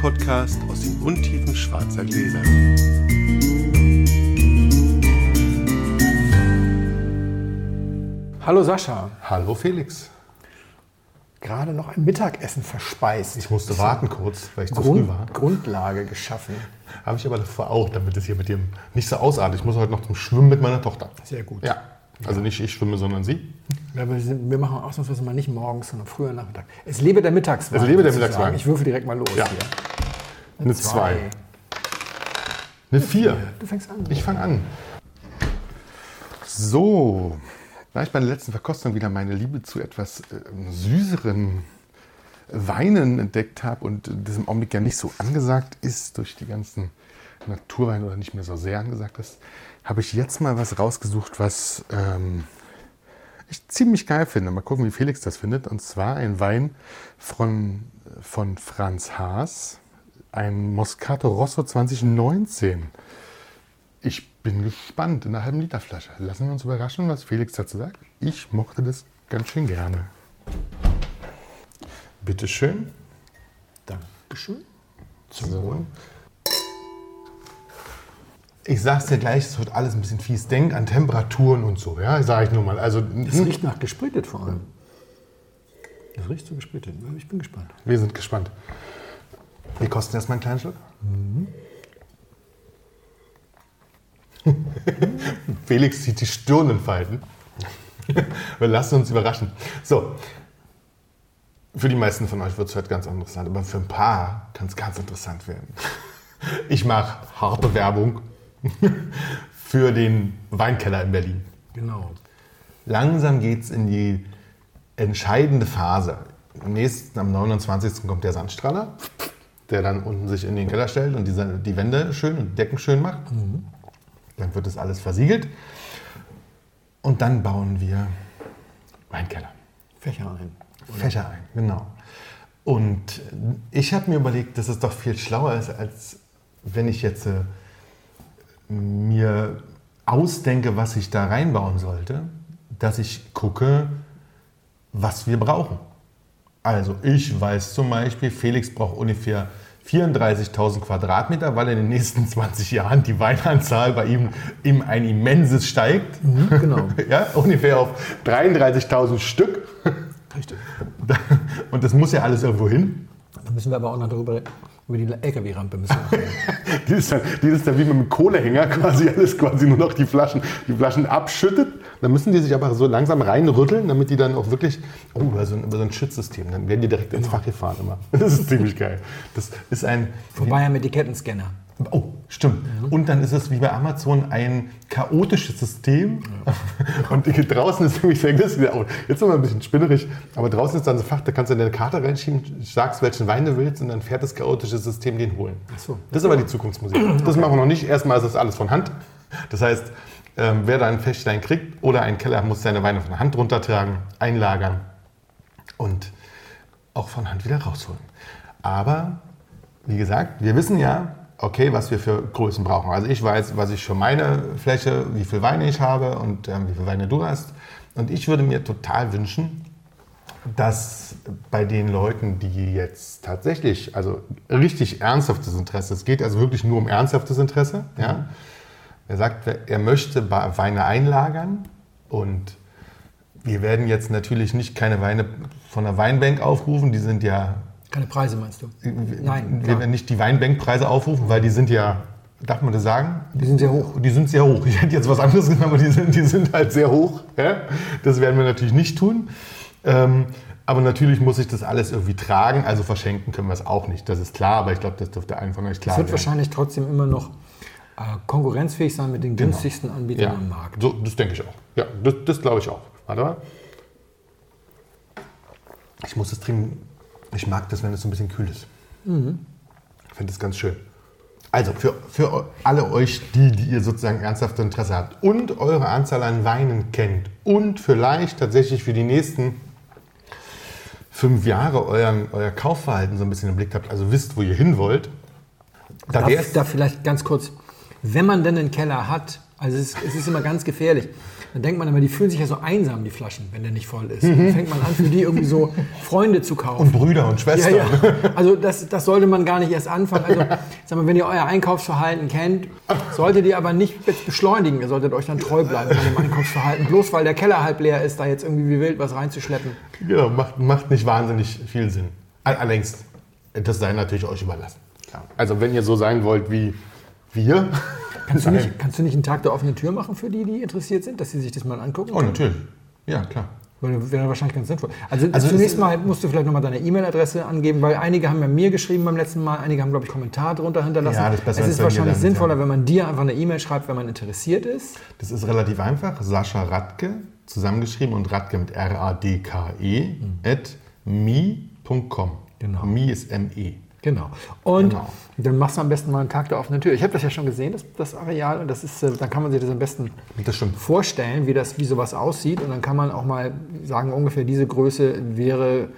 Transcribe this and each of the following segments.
Podcast aus den Untiefen schwarzer Gläser. Hallo Sascha. Hallo Felix. Gerade noch ein Mittagessen verspeist. Ich musste warten kurz, weil ich zu Grund, früh war. Grundlage geschaffen. Habe ich aber davor auch, damit es hier mit dem nicht so ausartet. Ich muss heute noch zum Schwimmen mit meiner Tochter. Sehr gut. Ja. Also nicht ich schwimme, sondern sie. Ja, wir, sind, wir machen ausnahmsweise mal nicht morgens, sondern früher Nachmittag. Es lebe der Mittagswagen. Es lebe der. Mittagswagen. Ich würfel direkt mal los Ja. hier. Eine zwei. Eine vier. Du fängst an. Ich fange an. So. Da ich bei der letzten Verkostung wieder meine Liebe zu etwas äh, süßeren Weinen entdeckt habe und das im Augenblick ja nicht so angesagt ist durch die ganzen Naturweine oder nicht mehr so sehr angesagt ist, habe ich jetzt mal was rausgesucht, was ähm, ich ziemlich geil finde. Mal gucken, wie Felix das findet. Und zwar ein Wein von, von Franz Haas, ein Moscato Rosso 2019. Ich bin gespannt in einer halben Liter Flasche. Lassen wir uns überraschen, was Felix dazu sagt. Ich mochte das ganz schön gerne. Bitteschön. Dankeschön. So. Ich sag's dir gleich, es wird alles ein bisschen fies. Denk an Temperaturen und so, ja, sage ich nur mal. Also, Es hm, riecht nach gespritet vor allem. Das riecht so gespritet. Ich bin gespannt. wir sind gespannt. Wir kosten erstmal einen kleinen Schluck. Felix zieht die Stirn in Falten. Wir lassen uns überraschen. So, für die meisten von euch wird es heute ganz interessant, aber für ein paar kann es ganz interessant werden. Ich mache harte Werbung für den Weinkeller in Berlin. Genau. Langsam geht es in die entscheidende Phase. Am nächsten, am 29. kommt der Sandstrahler, der dann unten sich in den Keller stellt und die, die Wände schön und Decken schön macht. Dann wird das alles versiegelt. Und dann bauen wir Weinkeller. Fächer ein. Fächer ein, genau. Und ich habe mir überlegt, dass es doch viel schlauer ist, als wenn ich jetzt äh, mir ausdenke, was ich da reinbauen sollte, dass ich gucke, was wir brauchen. Also ich weiß zum Beispiel, Felix braucht ungefähr 34.000 Quadratmeter, weil in den nächsten 20 Jahren die Weinanzahl bei ihm in ein immenses steigt. genau. Ja, ungefähr auf 33.000 Stück. Richtig. Und das muss ja alles irgendwo hin. Da müssen wir aber auch noch darüber über die LKW-Rampe müssen wir reden. Die ist, dann, die ist dann wie mit einem Kohlehänger quasi alles quasi nur noch die Flaschen, die Flaschen abschüttet. Dann müssen die sich aber so langsam reinrütteln, damit die dann auch wirklich, oh, über so ein, über so ein Schützsystem, dann werden die direkt ins Fach gefahren immer. Das ist ziemlich geil. Das ist ein, Vorbei am Etikettenscanner. Oh, stimmt. Und dann ist es wie bei Amazon ein chaotisches System. Und draußen ist nämlich, das ist, oh, jetzt sind wir ein bisschen spinnerig, aber draußen ist dann so Fach, da kannst du deine Karte reinschieben, sagst, welchen Wein du willst und dann fährt das chaotische System den holen. so. Das ist aber die Zukunftsmusik. Das machen wir noch nicht. Erstmal ist das alles von Hand. Das heißt, ähm, wer da ein Fächlein kriegt oder einen Keller, muss seine Weine von Hand runtertragen, einlagern und auch von Hand wieder rausholen. Aber wie gesagt, wir wissen ja, okay, was wir für Größen brauchen. Also ich weiß, was ich für meine Fläche, wie viel Weine ich habe und ähm, wie viel Weine du hast. Und ich würde mir total wünschen, dass bei den Leuten, die jetzt tatsächlich, also richtig ernsthaftes Interesse, es geht also wirklich nur um ernsthaftes Interesse, ja. Er sagt, er möchte Weine einlagern und wir werden jetzt natürlich nicht keine Weine von der Weinbank aufrufen, die sind ja Keine Preise meinst du? Nein, wir werden nicht die Weinbankpreise aufrufen, weil die sind ja, darf man das sagen? Die sind sehr hoch. Die sind sehr hoch. Ich hätte jetzt was anderes gesagt, aber die sind, die sind halt sehr hoch. Das werden wir natürlich nicht tun. Ähm, aber natürlich muss ich das alles irgendwie tragen. Also verschenken können wir es auch nicht. Das ist klar, aber ich glaube, das dürfte allen von euch klar Es wird werden. wahrscheinlich trotzdem immer noch äh, konkurrenzfähig sein mit den günstigsten Anbietern Ja, am Markt. so, das denke ich auch. Ja, das, das glaube ich auch. Warte mal. Ich muss das trinken. Ich mag das, wenn es so ein bisschen kühl ist. Ich finde das ganz schön. Also für, für alle euch, die, die ihr sozusagen ernsthaftes Interesse habt und eure Anzahl an Weinen kennt und vielleicht tatsächlich für die nächsten fünf Jahre euren, euer Kaufverhalten so ein bisschen im Blick habt, also wisst, wo ihr hin wollt, da Da, da vielleicht ganz kurz, wenn man denn einen Keller hat, Also es ist, es ist immer ganz gefährlich. Dann denkt man immer, die fühlen sich ja so einsam, die Flaschen, wenn der nicht voll ist. Dann fängt man an, für die irgendwie so Freunde zu kaufen. Und Brüder und Schwestern. Ja, ja. Also das, das sollte man gar nicht erst anfangen. Also, sag mal, wenn ihr euer Einkaufsverhalten kennt, solltet ihr aber nicht jetzt beschleunigen. Ihr solltet euch dann treu bleiben bei dem Einkaufsverhalten. Bloß weil der Keller halb leer ist, da jetzt irgendwie wie wild was reinzuschleppen. Genau, macht, macht nicht wahnsinnig viel Sinn. All- Allerdings, das sei natürlich euch überlassen. Also wenn ihr so sein wollt wie wir. Kannst du, nicht, kannst du nicht einen Tag der offenen Tür machen für die, die interessiert sind, dass sie sich das mal angucken? Oh, natürlich. Ja, klar. Weil Wäre wahrscheinlich ganz sinnvoll. Also, Also zunächst mal musst du vielleicht nochmal deine E-Mail-Adresse angeben, weil einige haben ja mir geschrieben beim letzten Mal, einige haben, glaube ich, Kommentar drunter hinterlassen. Ja, das ist besser, es ist wahrscheinlich dann- sinnvoller, ja. wenn man dir einfach eine E-Mail schreibt, wenn man interessiert ist. Das ist relativ einfach. Sascha Radke, zusammengeschrieben und Radke mit R-A-D-K-E, at me.com. Genau. Me ist M-E. Genau. Und Genau. dann machst du am besten mal einen Tag der offenen Tür. Ich habe das ja schon gesehen, das, das Areal. Und das ist, äh, dann kann man sich das am besten Das vorstellen, wie, das, wie sowas aussieht. Und dann kann man auch mal sagen, ungefähr diese Größe wäre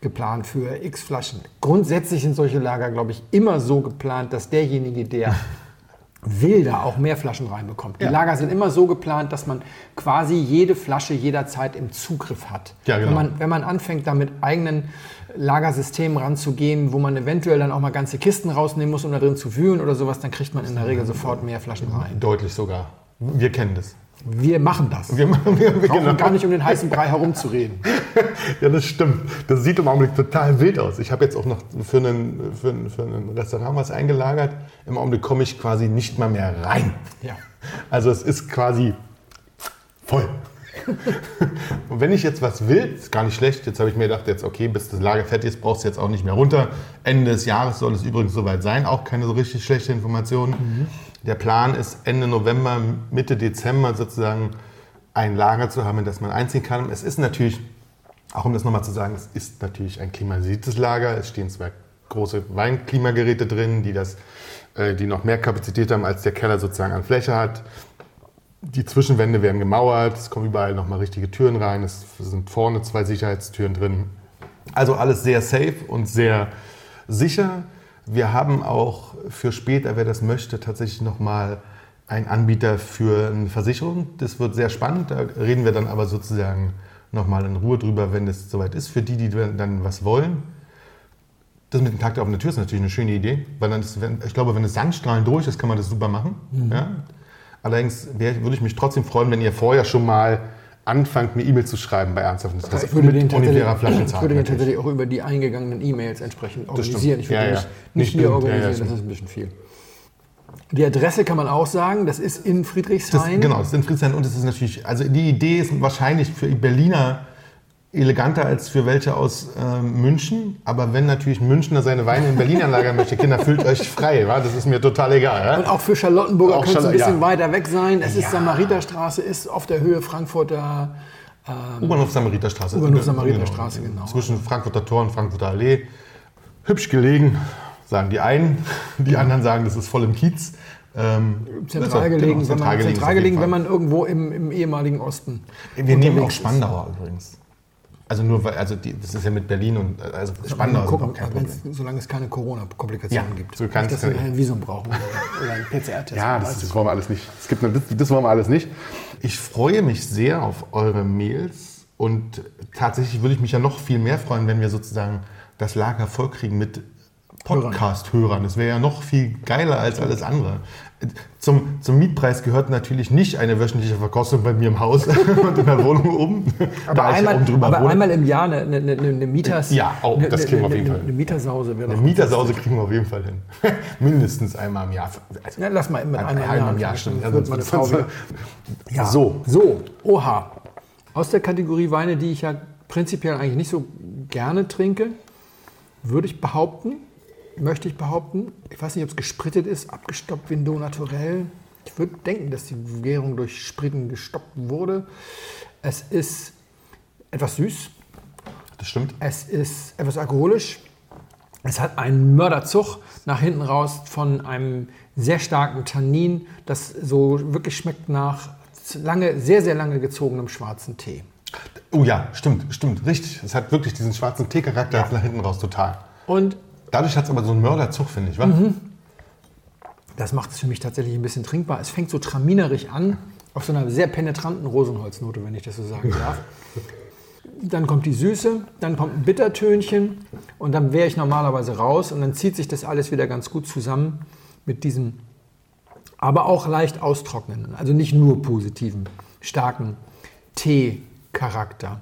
geplant für x Flaschen. Grundsätzlich sind solche Lager, glaube ich, immer so geplant, dass derjenige, der will, da auch mehr Flaschen reinbekommt. Die Ja. Lager sind immer so geplant, dass man quasi jede Flasche jederzeit im Zugriff hat. Ja, genau. wenn, man, wenn man anfängt, da mit eigenen Lagersystemen ranzugehen, wo man eventuell dann auch mal ganze Kisten rausnehmen muss, um da drin zu wühlen oder sowas, dann kriegt man in der Regel sofort mehr Flaschen rein. Deutlich sogar. Wir kennen das. Wir machen das. Wir machen wir, wir, brauchen genau. gar nicht um den heißen Brei herumzureden. Ja, das stimmt. Das sieht im Augenblick total wild aus. Ich habe jetzt auch noch für einen, für, ein, für ein Restaurant was eingelagert. Im Augenblick komme ich quasi nicht mal mehr rein. Ja. Also es ist quasi voll. Und wenn ich jetzt was will, ist gar nicht schlecht. Jetzt habe ich mir gedacht, jetzt okay, bis das Lager fertig ist, brauchst du jetzt auch nicht mehr runter. Ende des Jahres soll es übrigens soweit sein. Auch keine so richtig schlechte Information. Der Plan ist Ende November, Mitte Dezember sozusagen ein Lager zu haben, in das man einziehen kann. Es ist natürlich, auch um das nochmal zu sagen, es ist natürlich ein klimatisiertes Lager. Es stehen zwei große Weinklimageräte drin, die, das, äh, die noch mehr Kapazität haben, als der Keller sozusagen an Fläche hat. Die Zwischenwände werden gemauert, es kommen überall nochmal richtige Türen rein, es sind vorne zwei Sicherheitstüren drin. Also alles sehr safe und sehr sicher. Wir haben auch für später, wer das möchte, tatsächlich nochmal einen Anbieter für eine Versicherung. Das wird sehr spannend, da reden wir dann aber sozusagen nochmal in Ruhe drüber, wenn es soweit ist, für die, die dann was wollen. Das mit dem Tag der offenen Tür ist natürlich eine schöne Idee, weil dann ist, wenn, ich glaube, wenn das Sandstrahlen durch ist, kann man das super machen. Ja? Allerdings wär, würde ich mich trotzdem freuen, wenn ihr vorher schon mal anfangt, mir E-Mail zu schreiben bei ernsthaften Interesse. Ich würde den mit tatsächlich, ungefährer ich würde den natürlich. tatsächlich auch über die eingegangenen E-Mails entsprechend organisieren. Ich würde Ja, ja. nicht, Nicht hier. Ja, ja, organisieren, ist das ist ein bisschen viel. Die Adresse kann man auch sagen, das ist in Das, Friedrichshain. genau, das ist in Friedrichshain und es ist natürlich, also die Idee ist wahrscheinlich für Berliner eleganter als für welche aus ähm, München. Aber wenn natürlich ein Münchner seine Weine in Berlin anlagern möchte, Kinder, fühlt euch frei. Wa? Das ist mir total egal. Und Ja? auch für Charlottenburger Auch könnte es ein bisschen ja. weiter weg sein. Es ist Ja. Samariterstraße, ist auf der Höhe Frankfurter. U-Bahnhof Samariterstraße. U-Bahnhof Samariterstraße, genau. Zwischen Frankfurter Tor und Frankfurter Allee. Hübsch gelegen, sagen die einen. Die anderen sagen, das ist voll im Kiez. Ähm, Zentral gelegen, genau, wenn man, ist zentral gelegen wenn man irgendwo im, im ehemaligen Osten. Wir nehmen auch unterwegs ist. Spandauer übrigens. Also nur weil, also die, das ist ja mit Berlin und also Spandau ist gucken, auch kein wenn's- Problem. solange es keine Corona-Komplikationen Ja, gibt. so kann's- Nicht, dass wir ein Visum brauchen oder oder einen PCR-Test. Ja, das, das wollen wir alles nicht. Es gibt, das, das wollen wir alles nicht. Ich freue mich sehr auf eure Mails und tatsächlich würde ich mich ja noch viel mehr freuen, wenn wir sozusagen das Lager vollkriegen mit Podcast-Hörern. Das wäre ja noch viel geiler als alles andere. Zum, zum Mietpreis gehört natürlich nicht eine wöchentliche Verkostung bei mir im Haus und in der Wohnung oben. Aber, da ich einmal, oben drüber aber wohne. einmal im Jahr eine, eine, eine, eine Mieters... Ja, oh, das kriegen wir auf jeden Fall. Eine Mietersause wäre Eine. Mietersause kriegen wir auf jeden Fall hin. Mindestens einmal im Jahr. Also, Ja, lass mal einmal, einmal im im Jahr, Jahr. Frau wieder. Ja. So. So, oha. Aus der Kategorie Weine, die ich ja prinzipiell eigentlich nicht so gerne trinke, würde ich behaupten, möchte ich behaupten, ich weiß nicht, ob es gesprittet ist, abgestoppt Vindot Naturell. Ich würde denken, dass die Gärung durch Spritten gestoppt wurde. Es ist etwas süß, Das stimmt. es ist etwas alkoholisch. Es hat einen Mörderzug nach hinten raus von einem sehr starken Tannin, das so wirklich schmeckt nach lange, sehr, sehr lange gezogenem schwarzen Tee. Oh ja, stimmt, stimmt, richtig. Es hat wirklich diesen schwarzen Tee-Charakter nach hinten raus, total. Und Dadurch hat es aber so einen Mörderzug, finde ich, wa? Das macht es für mich tatsächlich ein bisschen trinkbar. Es fängt so traminerig an, auf so einer sehr penetranten Rosenholznote, wenn ich das so sagen darf. Dann kommt die Süße, dann kommt ein Bittertönchen und dann wäre ich normalerweise raus und dann zieht sich das alles wieder ganz gut zusammen mit diesem, aber auch leicht austrocknenden, also nicht nur positiven, starken Tee-Charakter.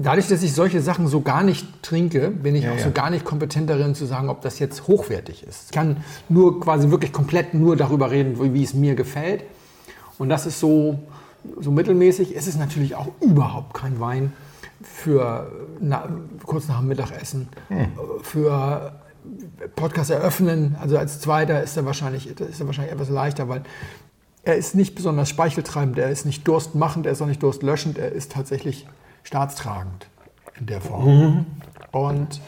Dadurch, dass ich solche Sachen so gar nicht trinke, bin ich Ja, auch ja. so gar nicht kompetent darin zu sagen, ob das jetzt hochwertig ist. Ich kann nur quasi wirklich komplett nur darüber reden, wie wie es mir gefällt. Und das ist so, so mittelmäßig. Es ist natürlich auch überhaupt kein Wein für na, kurz nach dem Mittagessen, für Podcast eröffnen. Also als zweiter ist er wahrscheinlich, ist er wahrscheinlich etwas leichter, weil er ist nicht besonders speicheltreibend, er ist nicht durstmachend, er ist auch nicht durstlöschend, er ist tatsächlich staatstragend in der Form. Und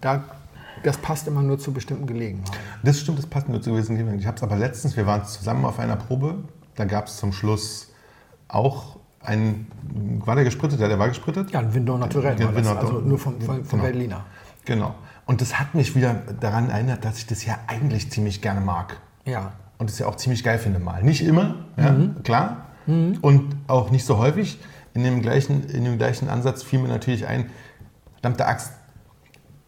da, das passt immer nur zu bestimmten Gelegenheiten. Das stimmt, das passt nur zu gewissen Gelegenheiten. Ich habe es aber letztens, wir waren zusammen auf einer Probe, da gab es zum Schluss auch einen, war der gesprittet? Ja, der war gesprittet? Ja, ein Window Naturell, Ja, Window also nur vom, vom, vom Genau. Berliner. Genau. Und das hat mich wieder daran erinnert, dass ich das ja eigentlich ziemlich gerne mag. Ja. Und das ja auch ziemlich geil finde mal. Nicht immer, ja, Mhm. klar. Und auch nicht so häufig. In dem, gleichen, in dem gleichen Ansatz fiel mir natürlich ein, verdammte Axt,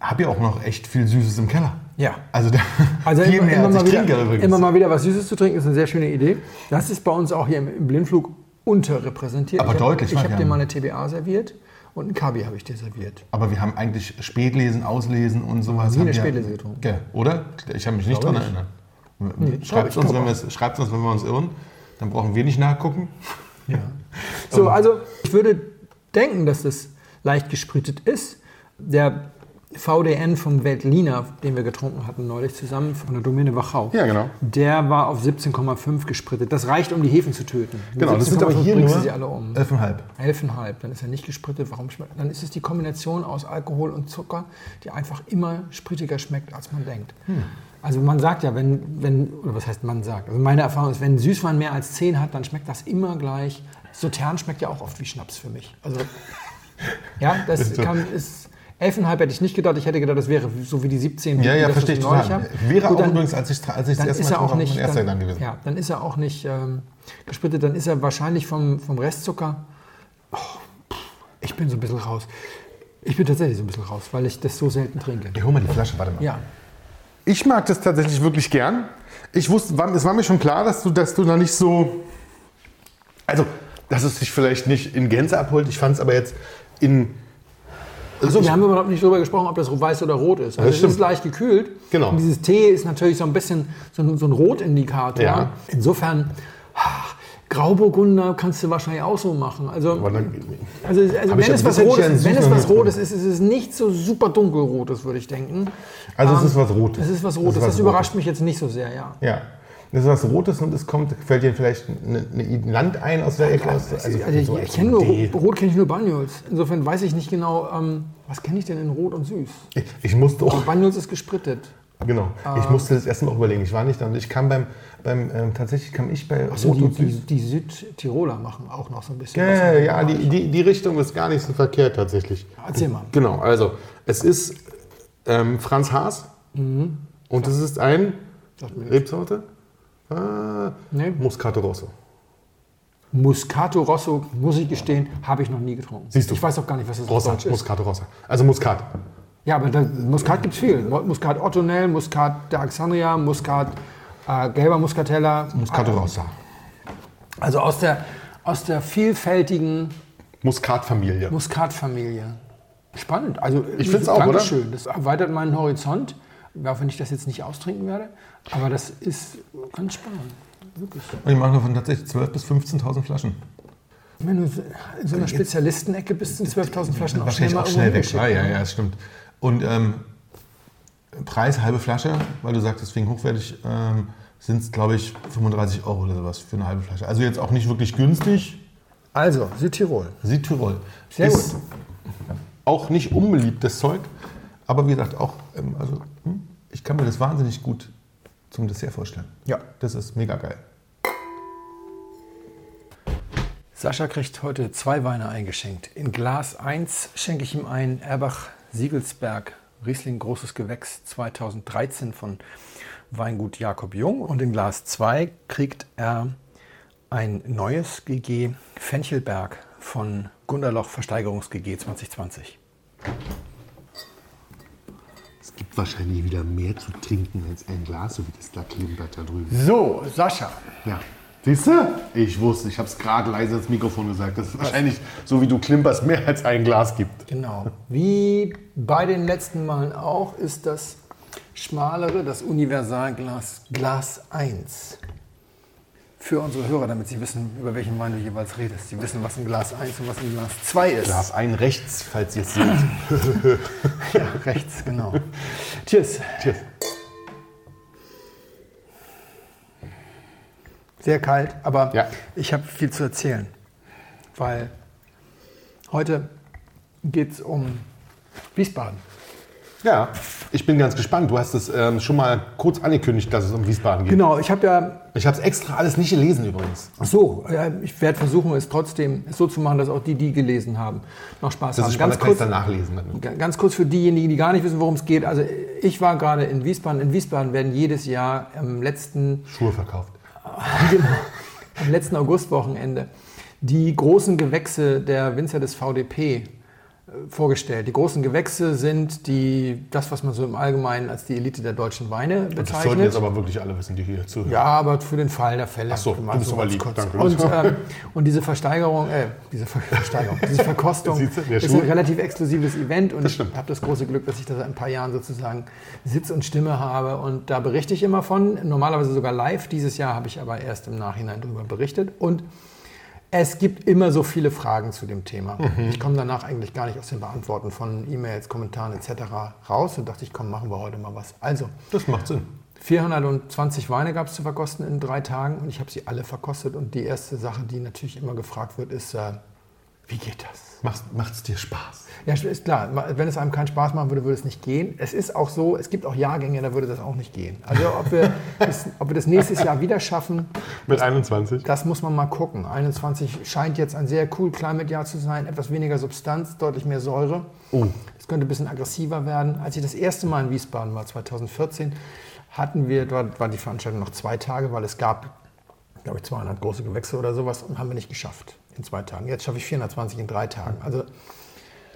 habe ja auch noch echt viel Süßes im Keller. Ja. Also, da, Also viel immer, mehr immer, als mal ich wieder, trinke übrigens. immer mal wieder was Süßes zu trinken, ist eine sehr schöne Idee. Das ist bei uns auch hier im, Blindflug unterrepräsentiert. Aber ich deutlich, Hab, ich habe dir mal eine TBA serviert und ein Kabi habe ich dir serviert. Aber wir haben eigentlich Spätlesen, Auslesen und sowas. Nie eine Spätlese getrunken. Gell, oder? Ich habe mich nicht daran nicht. erinnern. Schreibt uns, wenn wir uns, wenn wir uns irren. Dann brauchen wir nicht nachgucken. So, also ich würde denken, dass das leicht gesprittet ist. Der VDN vom Veltliner, den wir getrunken hatten neulich zusammen von der Domäne Wachau, Ja, genau. der war auf 17,5 gesprittet. Das reicht, um die Hefen zu töten. Mit Genau, das sind aber 17,5 hier nur sie alle um. 11,5. 11,5, dann ist er nicht gesprittet. Warum schmeckt? Dann ist es die Kombination aus Alkohol und Zucker, die einfach immer sprittiger schmeckt, als man denkt. Also man sagt ja, wenn, wenn, oder was heißt man sagt? Also meine Erfahrung ist, wenn Süßwein mehr als 10 hat, dann schmeckt das immer gleich. Sautern schmeckt ja auch oft wie Schnaps für mich. Also ja, das kann, ist 11,5 hätte ich nicht gedacht. Ich hätte gedacht, das wäre so wie die 17. Ja, ja, das, verstehe ich total. habe. Wäre Gut, auch dann- übrigens, als ich, als ich das erste Mal auch nicht, mein erster dann, gewesen. ja, dann ist er auch nicht ähm, gesprittet, dann ist er wahrscheinlich vom, vom Restzucker. Oh, ich bin so ein bisschen raus. Ich bin tatsächlich so ein bisschen raus, weil ich das so selten trinke. Ich hol mal die Flasche, warte mal. Ja, Ich mag das tatsächlich wirklich gern. Ich wusste, es war mir schon klar, dass du, dass du da nicht so. Also, dass es dich vielleicht nicht in Gänze abholt. Ich fand es aber jetzt in. also wir haben überhaupt nicht darüber gesprochen, ob das weiß oder rot ist. Also es ist leicht gekühlt. Genau. Und dieses Tee ist natürlich so ein bisschen so ein, so ein Rotindikator. Ja. Insofern, Grauburgunder kannst du wahrscheinlich auch so machen. Also, dann, also, also wenn, es was Rotes, ist, wenn es was. Rotes ist, ist es nicht so super dunkelrotes, würde ich denken. also, es Ähm, ist was Rotes. Es ist was Rotes. Es ist Das was überrascht mich jetzt nicht so sehr, ja. Ja. Das ist was Rotes und es kommt, fällt dir vielleicht eine Land ein aus der Ecke? Aus, Also, so ich, als ich kenne nur Rot kenne ich nur Banyuls. Insofern weiß ich nicht genau, ähm, was kenne ich denn in Rot und Süß. Ich, ich musste auch, Banyuls ist gesprittet. Genau, ich Ah. musste das erst mal auch überlegen. Ich war nicht da und ich kam beim, beim ähm, tatsächlich kam ich bei Achso, die, und die, die Südtiroler machen auch noch so ein bisschen. Ja, was ja, die, die, die Richtung ist gar nicht so verkehrt tatsächlich. Erzähl mal. Genau, also es ist ähm, Franz Haas und es ist ein Mhm. Rebsorte? Ah, Nee. Moscato Rosso. Muscato Rosso, muss ich gestehen, habe ich noch nie getrunken. Siehst du. Ich weiß auch gar nicht, was das Rossa, ist. Moscato Rossa. Also Muscat. Ja, aber da, Muskat gibt es viel. Muskat Ottonell, Muskat der Alexandria, Muskat äh, gelber Muscatella. Moscato Rossa. Also aus der, aus der vielfältigen Muskat-Familie. Muskatfamilie. Spannend. Also Ich find's auch, Dankeschön. Das erweitert meinen Horizont, auch wenn ich das jetzt nicht austrinken werde. Aber das ist ganz spannend. Wirklich. Und ich mache davon tatsächlich 12.000 bis 15.000 Flaschen. Wenn du in so einer Spezialistenecke bist, sind 12.000 Flaschen auch Wahrscheinlich schnell auch schnell weg. Ja, ja, hingeschickt, ja, das stimmt. Und ähm, Preis, halbe Flasche, weil du sagst, deswegen hochwertig, ähm, sind es, glaube ich, 35 Euro oder sowas für eine halbe Flasche. Also jetzt auch nicht wirklich günstig. Also, Südtirol. Südtirol. Sehr ist gut. auch nicht unbeliebtes Zeug, aber wie gesagt, auch, ähm, also hm, ich kann mir das wahnsinnig gut zum Dessert vorstellen. Ja. Das ist mega geil. Sascha kriegt heute zwei Weine eingeschenkt. In Glas 1 schenke ich ihm ein Erbach Siegelsberg Riesling Großes Gewächs 2013 von Weingut Jakob Jung und in Glas 2 kriegt er ein neues GG Fenchelberg von Gunderloch Versteigerungs GG 2020. Es gibt wahrscheinlich wieder mehr zu trinken als ein Glas, so wie das da klimpert da drüben. So, Sascha. Ja. Siehst du? Ich wusste, ich habe es gerade leise ins Mikrofon gesagt. Das ist wahrscheinlich, so wie du klimperst, mehr als ein Glas gibt. Genau. Wie bei den letzten Malen auch ist das schmalere, das Universalglas Glas 1. Für unsere Hörer, damit sie wissen, über welchen Wein du jeweils redest. Sie wissen, was ein Glas 1 und was ein Glas 2 ist. Glas ein rechts, falls ihr es seht. Ja, rechts, genau. Cheers. Cheers. Sehr kalt, aber Ja. ich habe viel zu erzählen. Weil heute geht es um Wiesbaden. Ja, ich bin ganz gespannt. Du hast es ähm, schon mal kurz angekündigt, dass es um Wiesbaden geht. Genau, ich habe ja Ich habe es extra alles nicht gelesen übrigens. Ach so, ja, ich werde versuchen, es trotzdem so zu machen, dass auch die, die gelesen haben, noch Spaß Das haben. ist kann ich dann nachlesen. Ga- Ganz kurz für diejenigen, die gar nicht wissen, worum es geht. Also ich war gerade in Wiesbaden. In Wiesbaden werden jedes Jahr am letzten, Schuhe verkauft. Genau, am letzten Augustwochenende. Die großen Gewächse der Winzer des VDP vorgestellt. Die großen Gewächse sind die, das, was man so im Allgemeinen als die Elite der deutschen Weine Das sollten bezeichnet. jetzt aber wirklich alle wissen, die hier zuhören. Ja, aber für den Fall der Fälle. Ach so, mal du bist so aber lieb. kurz. Danke. Und, ähm, und diese Versteigerung, äh, diese Ver Versteigerung, diese Verkostung ist ein relativ exklusives Event und ich habe das große Glück, dass ich da seit ein paar Jahren sozusagen Sitz und Stimme habe und da berichte ich immer von, normalerweise sogar live. Dieses Jahr habe ich aber erst im Nachhinein darüber berichtet und es gibt immer so viele Fragen zu dem Thema. Mhm. Ich komme danach eigentlich gar nicht aus dem Beantworten von E-Mails, Kommentaren etc. raus und dachte ich, komm, machen wir heute mal was. Also, Das macht Sinn. 420 Weine gab es zu verkosten in drei Tagen und ich habe sie alle verkostet. Und die erste Sache, die natürlich immer gefragt wird, ist, äh, wie geht das? Macht es dir Spaß? Ja, ist klar, wenn es einem keinen Spaß machen würde, würde es nicht gehen. Es ist auch so, es gibt auch Jahrgänge, da würde das auch nicht gehen. Also ob wir das, ob wir das nächstes Jahr wieder schaffen, Mit 21? das muss man mal gucken. 21 scheint jetzt ein sehr cool Climate-Jahr zu sein, etwas weniger Substanz, deutlich mehr Säure. Oh. Es könnte ein bisschen aggressiver werden. Als ich das erste Mal in Wiesbaden war, 2014, hatten wir, dort war die Veranstaltung noch zwei Tage, weil es gab, glaube ich, 200 große Gewächse oder sowas und haben wir nicht geschafft in zwei Tagen. Jetzt schaffe ich 420 in drei Tagen. Also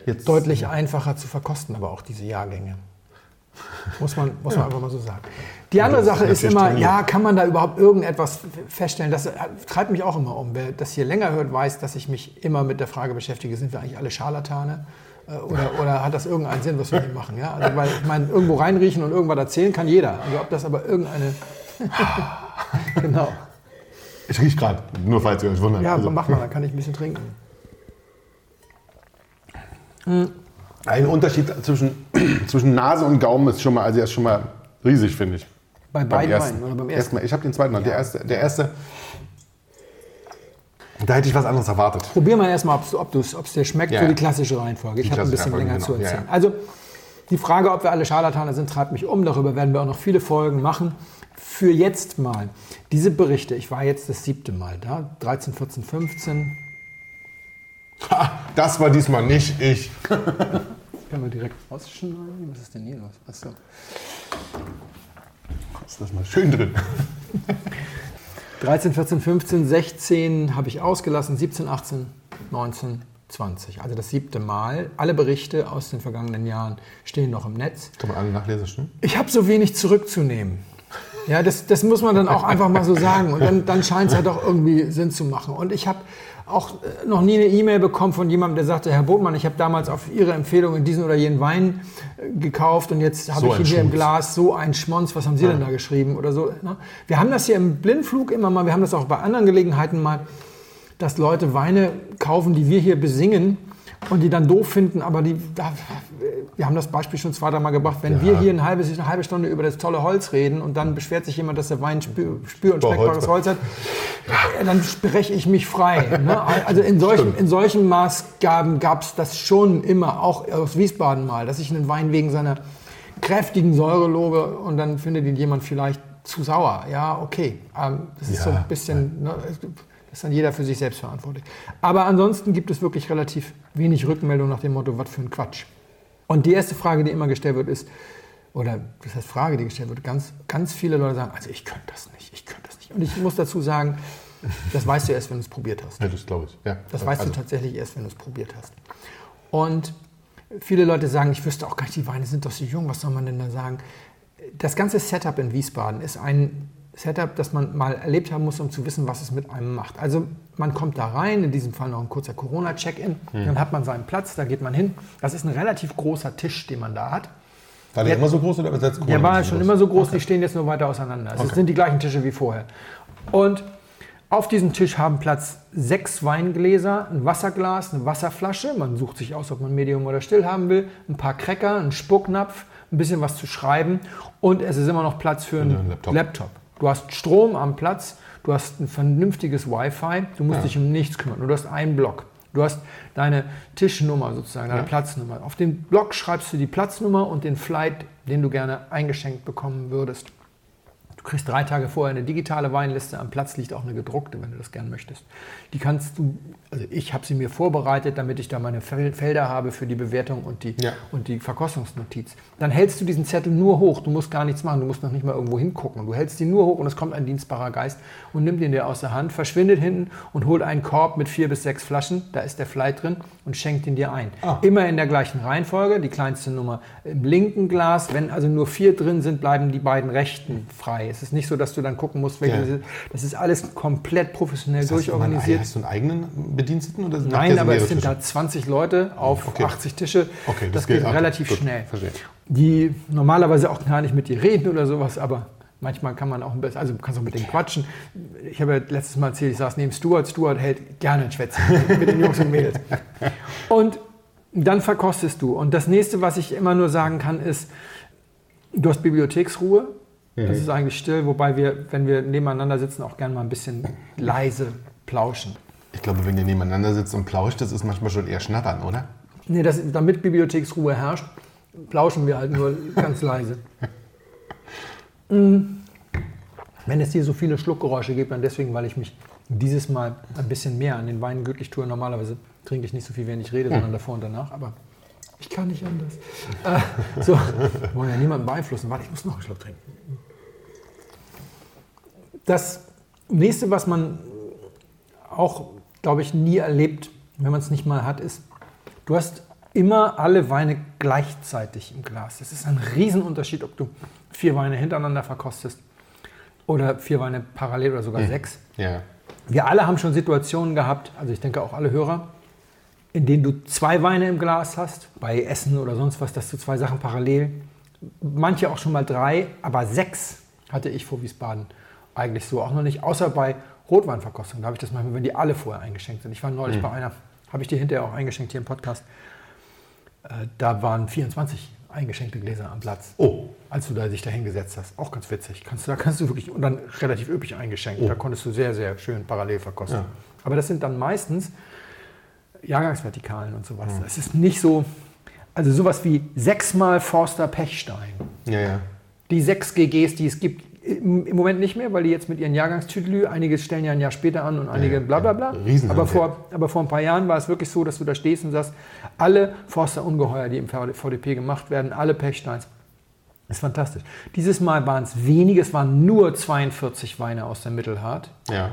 Jetzt deutlich einfacher zu verkosten, aber auch diese Jahrgänge. Muss man, muss man einfach mal so sagen. Die andere ist Sache ist immer, ja, kann man da überhaupt irgendetwas feststellen? Das äh, treibt mich auch immer um. Wer das hier länger hört, weiß, dass ich mich immer mit der Frage beschäftige, sind wir eigentlich alle Scharlatane? Äh, Oder, oder hat das irgendeinen Sinn, was wir hier machen? Ja? Also, weil ich meine, irgendwo reinriechen und irgendwas erzählen kann jeder. Also ob das aber irgendeine... genau. Ich riech gerade, nur falls ihr euch wundert. Ja, Also, mach mal, dann kann ich ein bisschen trinken. Ein Unterschied zwischen, zwischen Nase und Gaumen ist schon mal, also er ist schon mal riesig, finde ich. Bei beiden Weinen oder beim ersten? Erstmal, ich habe den zweiten Mal. Der, erste, der erste, da hätte ich was anderes erwartet. Probier mal erstmal, ob es dir schmeckt Ja, für ja. die klassische Reihenfolge. Ich habe ein bisschen länger Reihenfolge, zu genau. erzählen. Ja, Also die Frage, ob wir alle Scharlatane sind, treibt mich um. Darüber werden wir auch noch viele Folgen machen. Für jetzt mal diese Berichte. Ich war jetzt das siebte Mal da. 13, 14, 15. Ha, das war diesmal nicht ich. Können wir direkt ausschneiden? Was ist denn hier los? Achso. Ist das mal schön drin. 13, 14, 15, 16 habe ich ausgelassen. 17, 18, 19, 20. Also das siebte Mal. Alle Berichte aus den vergangenen Jahren stehen noch im Netz. Kann man alle nachlesen, stimmt? Ich habe so wenig zurückzunehmen. Ja, das, das muss man dann auch einfach mal so sagen. Und dann, dann scheint es ja doch irgendwie Sinn zu machen. Und ich habe auch äh, noch nie eine E-Mail bekommen von jemandem, der sagte, Herr Botmann, ich habe damals auf Ihre Empfehlung in diesen oder jenen Wein äh, gekauft und jetzt habe So ich hier im Schmutz. Glas so ein Schmonz. Was haben Sie denn da geschrieben oder so? ne? Wir haben das hier im Blindflug immer mal, wir haben das auch bei anderen Gelegenheiten mal, dass Leute Weine kaufen, die wir hier besingen und die dann doof finden, aber die, wir haben das Beispiel schon zwei, dreimal gebracht, wenn wir hier eine halbe, eine halbe Stunde über das tolle Holz reden und dann beschwert sich jemand, dass der Wein spür, spür und schmeckbares Holz. Holz hat, dann spreche ich mich frei. Ne? Also in solchen, in solchen Maßgaben gab es das schon immer, auch aus Wiesbaden mal, dass ich einen Wein wegen seiner kräftigen Säure lobe und dann findet ihn jemand vielleicht zu sauer. Ja, okay. Ähm, das ist Ja. so ein bisschen, ne, ist dann jeder für sich selbst verantwortlich. Aber ansonsten gibt es wirklich relativ wenig Rückmeldung nach dem Motto, was für ein Quatsch. Und die erste Frage, die immer gestellt wird, ist, oder das heißt Frage, die gestellt wird, ganz, ganz viele Leute sagen, also ich könnte das nicht, ich könnte das nicht. Und ich muss dazu sagen, das weißt du erst, wenn du es probiert hast. Ja, das glaube ich. Ja. Das weißt also, du tatsächlich erst, wenn du es probiert hast. Und viele Leute sagen, ich wüsste auch gar nicht, die Weine sind doch so jung, was soll man denn da sagen? Das ganze Setup in Wiesbaden ist ein Setup, das man mal erlebt haben muss, um zu wissen, was es mit einem macht. Also man kommt da rein, in diesem Fall noch ein kurzer Corona-Check-in, dann hat man seinen Platz, da geht man hin. Das ist ein relativ großer Tisch, den man da hat. War der Ja. immer so groß oder ist jetzt Der war schon immer so groß, die stehen jetzt nur weiter auseinander. Also Es Okay. sind die gleichen Tische wie vorher. Und auf diesem Tisch haben Platz sechs Weingläser, ein Wasserglas, eine Wasserflasche. Man sucht sich aus, ob man Medium oder Still haben will. Ein paar Cracker, ein Spucknapf, ein bisschen was zu schreiben. Und es ist immer noch Platz für einen einen Laptop. Laptop. Du hast Strom am Platz, du hast ein vernünftiges Wi-Fi, du musst dich um nichts kümmern. Du hast einen Block. Du hast deine Tischnummer sozusagen, deine Platznummer. Auf den Block schreibst du die Platznummer und den Flight, den du gerne eingeschenkt bekommen würdest. Du kriegst drei Tage vorher eine digitale Weinliste, am Platz liegt auch eine gedruckte, wenn du das gern möchtest. Die kannst du, also ich habe sie mir vorbereitet, damit ich da meine Fel- Felder habe für die Bewertung und die, Ja. und die Verkostungsnotiz. Dann hältst du diesen Zettel nur hoch, du musst gar nichts machen, du musst noch nicht mal irgendwo hingucken. Du hältst ihn nur hoch und es kommt ein dienstbarer Geist und nimmt ihn dir aus der Hand, verschwindet hinten und holt einen Korb mit vier bis sechs Flaschen, da ist der Flight drin und schenkt ihn dir ein. Ah. Immer in der gleichen Reihenfolge, die kleinste Nummer im linken Glas. Wenn also nur vier drin sind, bleiben die beiden rechten frei. Es ist nicht so, dass du dann gucken musst, welche Ja. das ist. Das alles komplett professionell Hast du, durchorganisiert. hast du einen eigenen Bediensteten? Oder Nein, aber es sind Tische? da 20 Leute auf Okay. 80 Tische. Okay, das, das geht geht- relativ gut, schnell. verstehe. Die normalerweise auch gar nicht mit dir reden oder sowas, aber manchmal kann man auch ein bisschen, also du kannst auch mit denen quatschen. Ich habe ja letztes Mal erzählt, ich saß neben Stuart. Stuart hält gerne ein Schwätzchen mit den Jungs und Mädels. Und dann verkostest du. Und das nächste, was ich immer nur sagen kann, ist, du hast Bibliotheksruhe. Das ist eigentlich still, wobei wir, wenn wir nebeneinander sitzen, auch gerne mal ein bisschen leise plauschen. Ich glaube, wenn ihr nebeneinander sitzt und plauscht, das ist manchmal schon eher Schnattern, oder? Nee, das, damit Bibliotheksruhe herrscht, plauschen wir halt nur ganz leise. Mm. Wenn es hier so viele Schluckgeräusche gibt, dann deswegen, weil ich mich dieses Mal ein bisschen mehr an den Weinen glücklich tue. Normalerweise trinke ich nicht so viel, wenn ich rede, sondern davor und danach. Aber ich kann nicht anders. Äh, so, wir wollen ja niemanden beeinflussen. Warte, ich muss noch einen Schluck trinken. Das nächste, was man auch, glaube ich, nie erlebt, wenn man es nicht mal hat, ist, du hast immer alle Weine gleichzeitig im Glas. Es ist ein Riesenunterschied, ob du vier Weine hintereinander verkostest oder vier Weine parallel oder sogar sechs. Ja. Wir alle haben schon Situationen gehabt, also ich denke auch alle Hörer, in denen du zwei Weine im Glas hast, bei Essen oder sonst was, dass du zwei Sachen parallel, manche auch schon mal drei, aber sechs hatte ich vor Wiesbaden eigentlich so auch noch nicht, außer bei Rotweinverkostung. Da habe ich das manchmal, wenn die alle vorher eingeschenkt sind. Ich war neulich bei einer, habe ich dir hinterher auch eingeschenkt hier im Podcast. Äh, Da waren 24 eingeschenkte Gläser am Platz. Oh. Als du da dich da hingesetzt hast. Auch ganz witzig. Kannst du, da kannst du wirklich, und dann relativ üppig eingeschenkt. Da konntest du sehr, sehr schön parallel verkosten. Ja. Aber das sind dann meistens Jahrgangsvertikalen und sowas. Es ist nicht so, also sowas wie sechsmal Forster Pechstein. Ja, ja. Die sechs GGs, die es gibt, im im Moment nicht mehr, weil die jetzt mit ihren Jahrgangstüdelü, einige stellen ja ein Jahr später an und einige bla bla bla. ja. Aber, vor, aber vor ein paar Jahren war es wirklich so, dass du da stehst und sagst, alle Forster Ungeheuer, die im VDP gemacht werden, alle Pechsteins. Ist fantastisch. Dieses Mal waren es wenige, es waren nur 42 Weine aus der Mittelhart. Ja.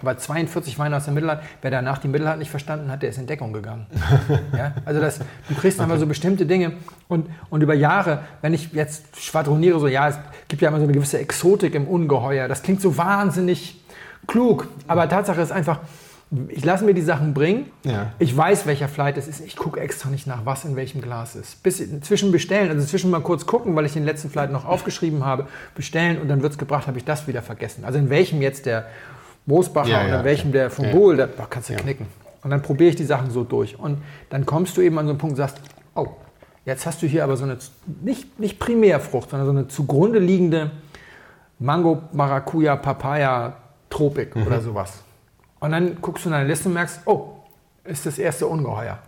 Aber 42 Weine aus der Mittelhart, wer danach die Mittelhart nicht verstanden hat, der ist in Deckung gegangen. ja? Also das, du kriegst einfach so bestimmte Dinge und, und über Jahre, wenn ich jetzt schwadroniere, so ja, es gibt ja immer so eine gewisse Exotik im Ungeheuer. Das klingt so wahnsinnig klug, aber Tatsache ist einfach, ich lasse mir die Sachen bringen. Ja. Ich weiß, welcher Flight es ist. Ich gucke extra nicht nach, was in welchem Glas ist. Bis zwischen bestellen, also zwischen mal kurz gucken, weil ich den letzten Flight noch aufgeschrieben habe, bestellen und dann wird es gebracht, habe ich das wieder vergessen. Also in welchem jetzt der Moosbacher Ja, und ja, in welchem okay. der von. Bohl, da boah, kannst du Ja. knicken. Und dann probiere ich die Sachen so durch. Und dann kommst du eben an so einen Punkt und sagst, oh, jetzt hast du hier aber so eine, nicht, nicht Primärfrucht, sondern so eine zugrunde liegende Mango, Maracuja, Papaya, Tropik Mhm. oder sowas. Und dann guckst du in deine Liste und merkst, oh, ist das erste Ungeheuer.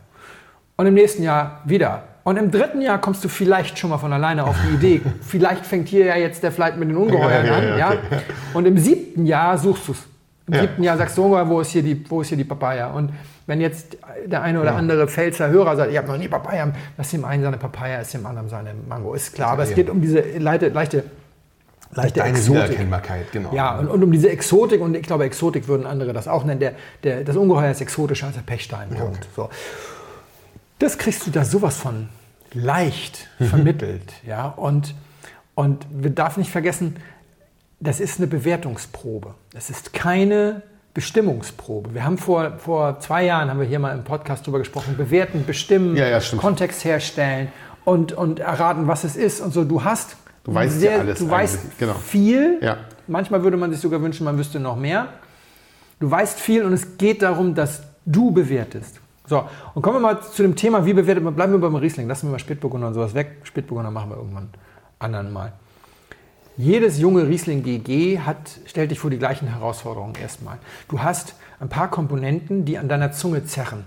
Und im nächsten Jahr wieder. Und im dritten Jahr kommst du vielleicht schon mal von alleine auf die Idee, vielleicht fängt hier ja jetzt der Flight mit den Ungeheuern Ja, ja, an. ja, Ja? okay. Und im siebten Jahr suchst du es. Im Ja. siebten Jahr sagst du, wo ist, hier die, wo ist hier die Papaya? Und wenn jetzt der eine oder andere Pfälzer Hörer sagt, ich habe noch nie Papaya, lass dem einen seine Papaya, ist dem anderen seine Mango. Ist klar, aber es ja. geht um diese leichte, leichte, leichte Deine Exotik. Wiedererkennbarkeit, genau. Ja, und, und um diese Exotik, und ich glaube, Exotik würden andere das auch nennen. Der, der, das Ungeheuer ist exotischer als der Pechstein. Punkt. So. Das kriegst du da sowas von leicht vermittelt. ja, und, und wir darf nicht vergessen, das ist eine Bewertungsprobe. Das ist keine Bestimmungsprobe. Wir haben vor, vor zwei Jahren, haben wir hier mal im Podcast drüber gesprochen, bewerten, bestimmen, Ja, ja. Kontext herstellen und, und erraten, was es ist und so. Du hast Du weißt ja alles du weißt genau. viel. Ja. Manchmal würde man sich sogar wünschen, man wüsste noch mehr. Du weißt viel und es geht darum, dass du bewertest. So, und kommen wir mal zu dem Thema, wie bewertet man, bleiben wir beim Riesling, lassen wir mal Spätburgunder und sowas weg. Spätburgunder machen wir irgendwann anderen mal. Jedes junge Riesling GG hat, stellt dich vor die gleichen Herausforderungen erstmal. Du hast ein paar Komponenten, die an deiner Zunge zerren.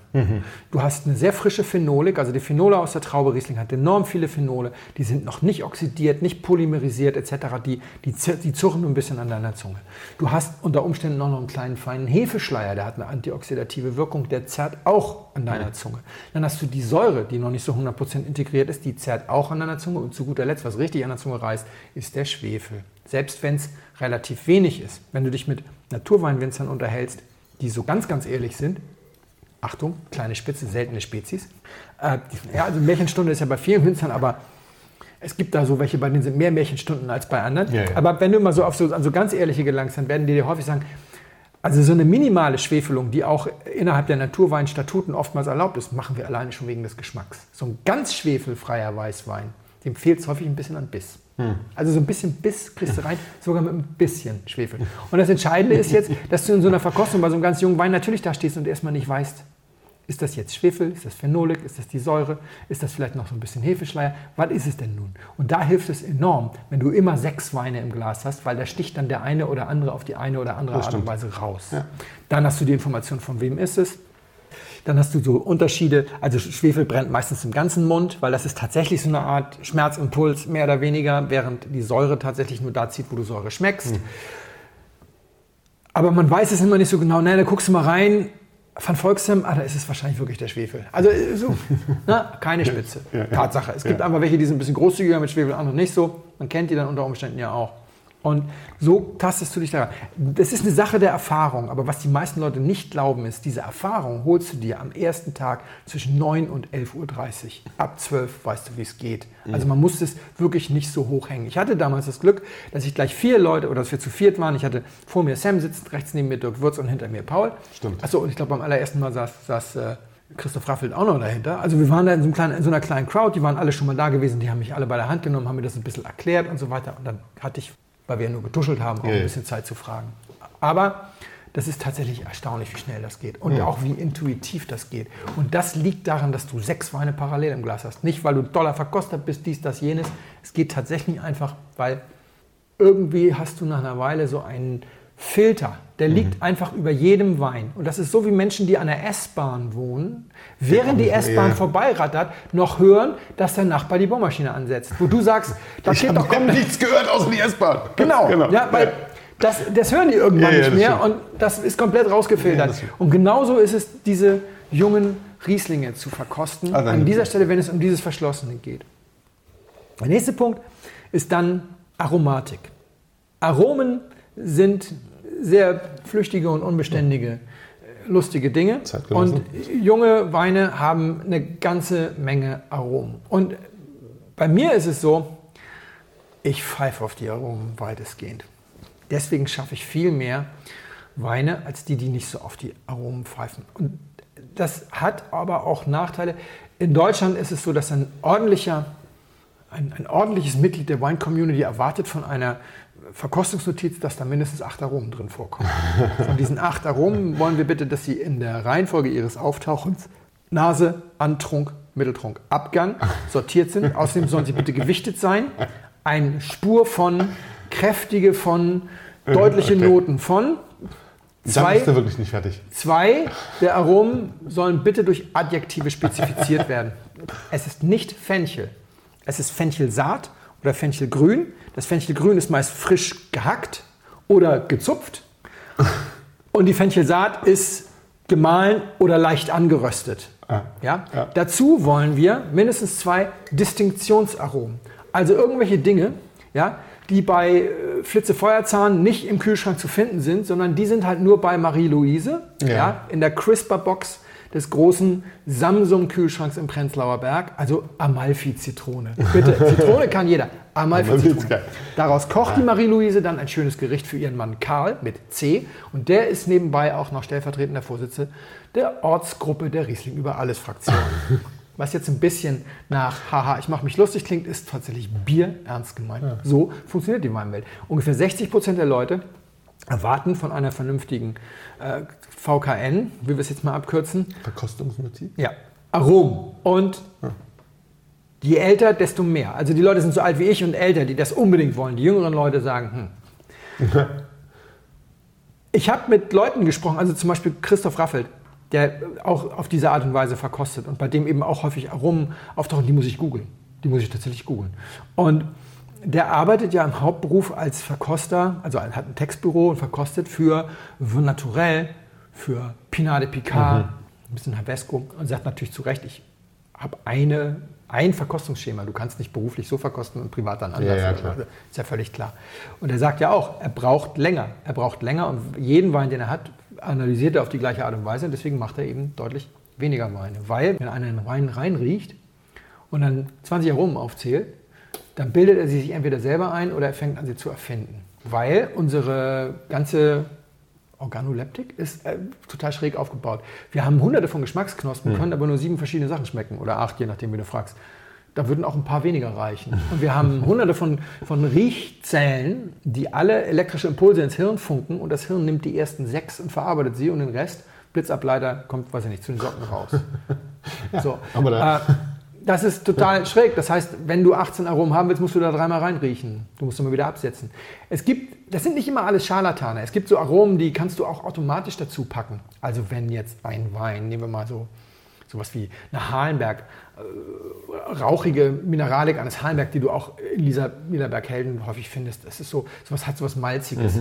Du hast eine sehr frische Phenolik, also die Phenole aus der Traube Riesling hat enorm viele Phenole, die sind noch nicht oxidiert, nicht polymerisiert etc. Die, die, die zurren nur ein bisschen an deiner Zunge. Du hast unter Umständen noch einen kleinen feinen Hefeschleier, der hat eine antioxidative Wirkung, der zerrt auch an deiner Zunge. Dann hast du die Säure, die noch nicht so 100% integriert ist, die zerrt auch an deiner Zunge. Und zu guter Letzt, was richtig an der Zunge reißt, ist der Schwefel. Selbst wenn es relativ wenig ist. Wenn du dich mit Naturweinwinzern unterhältst, die so ganz, ganz ehrlich sind, Achtung, kleine Spitze, seltene Spezies. Äh, die- ja, also Märchenstunde ist ja bei vielen Winzern, aber es gibt da so welche, bei denen sind mehr Märchenstunden als bei anderen. Ja, ja. Aber wenn du mal so auf so, an so ganz ehrliche gelangst, dann werden die dir häufig sagen, also so eine minimale Schwefelung, die auch innerhalb der Naturweinstatuten oftmals erlaubt ist, machen wir alleine schon wegen des Geschmacks. So ein ganz schwefelfreier Weißwein, dem fehlt es häufig ein bisschen an Biss. Also so ein bisschen Biss kriegst du rein, sogar mit ein bisschen Schwefel. Und das Entscheidende ist jetzt, dass du in so einer Verkostung bei so einem ganz jungen Wein natürlich da stehst und erstmal nicht weißt, ist das jetzt Schwefel, ist das Phenolik, ist das die Säure, ist das vielleicht noch so ein bisschen Hefeschleier? Was ist es denn nun? Und da hilft es enorm, wenn du immer sechs Weine im Glas hast, weil da sticht dann der eine oder andere auf die eine oder andere Art und Weise raus. Dann hast du die Information, von wem ist es. Dann hast du so Unterschiede, also Schwefel brennt meistens im ganzen Mund, weil das ist tatsächlich so eine Art Schmerzimpuls, mehr oder weniger, während die Säure tatsächlich nur da zieht, wo du Säure schmeckst. Aber man weiß es immer nicht so genau. Nein, da guckst du mal rein, Van Volksem, ah, da ist es wahrscheinlich wirklich der Schwefel. Also äh, so, na, keine Spitze. Tatsache. Es gibt einfach welche, die sind ein bisschen großzügiger mit Schwefel, andere nicht so. Man kennt die dann unter Umständen ja auch. Und so tastest du dich daran. Das ist eine Sache der Erfahrung, aber was die meisten Leute nicht glauben, ist, diese Erfahrung holst du dir am ersten Tag zwischen 9 und 11.30 Uhr. Ab 12 weißt du, wie es geht. Also man muss es wirklich nicht so hoch hängen. Ich hatte damals das Glück, dass ich gleich vier Leute, oder dass wir zu viert waren. Ich hatte vor mir Sam sitzen, rechts neben mir Dirk Würz und hinter mir Paul. Stimmt. Achso, und ich glaube, beim allerersten Mal saß, saß äh, Christoph Raffelt auch noch dahinter. Also wir waren da in so, kleinen, in so einer kleinen Crowd, die waren alle schon mal da gewesen, die haben mich alle bei der Hand genommen, haben mir das ein bisschen erklärt und so weiter. Und dann hatte ich, weil wir ja nur getuschelt haben, auch Ja, ein ja. bisschen Zeit zu fragen. Aber das ist tatsächlich erstaunlich, wie schnell das geht und auch wie intuitiv das geht. Und das liegt daran, dass du sechs Weine parallel im Glas hast. Nicht, weil du doller verkostet bist, dies, das, jenes. Es geht tatsächlich einfach, weil irgendwie hast du nach einer Weile so einen Filter, der liegt einfach über jedem Wein. Und das ist so wie Menschen, die an der S-Bahn wohnen, während die S-Bahn Ja. vorbeirattert, noch hören, dass der Nachbar die Bohrmaschine ansetzt. Wo du sagst, geht habe doch komplett nichts gehört außer die S-Bahn. Genau, Ja, weil das, das hören die irgendwann Ja, nicht mehr stimmt. und das ist komplett rausgefiltert. Und genauso ist es, diese jungen Rieslinge zu verkosten, Ah, an dieser Stelle, wenn es um dieses Verschlossene geht. Der nächste Punkt ist dann Aromatik. Aromen sind sehr flüchtige und unbeständige, äh, lustige Dinge. Und junge Weine haben eine ganze Menge Aromen. Und bei mir ist es so, ich pfeife auf die Aromen weitestgehend. Deswegen schaffe ich viel mehr Weine als die, die nicht so auf die Aromen pfeifen. Und das hat aber auch Nachteile. In Deutschland ist es so, dass ein ordentlicher, ein, ein ordentliches Mitglied der Wine-Community erwartet von einer Verkostungsnotiz, dass da mindestens acht Aromen drin vorkommen. Von diesen acht Aromen wollen wir bitte, dass sie in der Reihenfolge ihres Auftauchens Nase, Antrunk, Mitteltrunk, Abgang sortiert sind. Außerdem sollen sie bitte gewichtet sein. Eine Spur von, kräftige von, deutliche Okay. Noten von. Zwei, bist du wirklich nicht fertig. Zwei der Aromen sollen bitte durch Adjektive spezifiziert werden. Es ist nicht Fenchel. Es ist Fenchelsaat oder Fenchelgrün. Das Fenchelgrün ist meist frisch gehackt oder gezupft. Und die Fenchelsaat ist gemahlen oder leicht angeröstet. Ah. Ja? Ja. Dazu wollen wir mindestens zwei Distinktionsaromen. Also irgendwelche Dinge, ja, die bei äh, Flitze Feuerzahn nicht im Kühlschrank zu finden sind, sondern die sind halt nur bei Marie-Louise ja. Ja. in der CRISPR-Box des großen Samsung-Kühlschranks im Prenzlauer Berg. Also Amalfi-Zitrone. Bitte, Zitrone kann jeder. Amalfi-Zitrone. Daraus kocht die Marie-Louise dann ein schönes Gericht für ihren Mann Karl mit C. Und der ist nebenbei auch noch stellvertretender Vorsitzender der Ortsgruppe der Riesling über alles Fraktion. Was jetzt ein bisschen nach Haha, ich mache mich lustig klingt, ist tatsächlich Bier ernst gemeint. So funktioniert die Weinwelt. Ungefähr 60 Prozent der Leute erwarten von einer vernünftigen äh, VKN, wie wir es jetzt mal abkürzen, Verkostungsnotiz? ja, Aromen. Und je älter, desto mehr. Also die Leute sind so alt wie ich und älter, die das unbedingt wollen. Die jüngeren Leute sagen, hm. Ich habe mit Leuten gesprochen, also zum Beispiel Christoph Raffelt, der auch auf diese Art und Weise verkostet und bei dem eben auch häufig Aromen auftauchen, die muss ich googeln. Die muss ich tatsächlich googeln. Und der arbeitet ja im Hauptberuf als Verkoster, also hat ein Textbüro und verkostet für Vin Naturel, für Pinot de Picard, ein bisschen Havesco und sagt natürlich zu Recht, ich habe eine, ein Verkostungsschema. Du kannst nicht beruflich so verkosten und privat dann anders. Ja, ja, klar. Ist ja völlig klar. Und er sagt ja auch, er braucht länger. Er braucht länger und jeden Wein, den er hat, analysiert er auf die gleiche Art und Weise. Und deswegen macht er eben deutlich weniger Weine. Weil, wenn einer einen Wein reinriecht und dann 20 Aromen aufzählt, dann bildet er sie sich entweder selber ein oder er fängt an, sie zu erfinden. Weil unsere ganze Organoleptik ist äh, total schräg aufgebaut. Wir haben hunderte von Geschmacksknospen, können aber nur sieben verschiedene Sachen schmecken oder acht, je nachdem, wie du fragst. Da würden auch ein paar weniger reichen. Und wir haben hunderte von, von Riechzellen, die alle elektrische Impulse ins Hirn funken und das Hirn nimmt die ersten sechs und verarbeitet sie und den Rest, Blitzableiter, kommt, weiß ich nicht, zu den Socken raus. so. aber da- äh, das ist total schräg. Das heißt, wenn du 18 Aromen haben willst, musst du da dreimal reinriechen. Du musst immer wieder absetzen. Es gibt, das sind nicht immer alles Scharlatane. Es gibt so Aromen, die kannst du auch automatisch dazu packen. Also wenn jetzt ein Wein, nehmen wir mal so sowas wie eine Halenberg, äh, rauchige Mineralik eines Halenberg, die du auch in Lisa Mielerberg-Helden häufig findest. Das ist so, sowas hat sowas Malziges.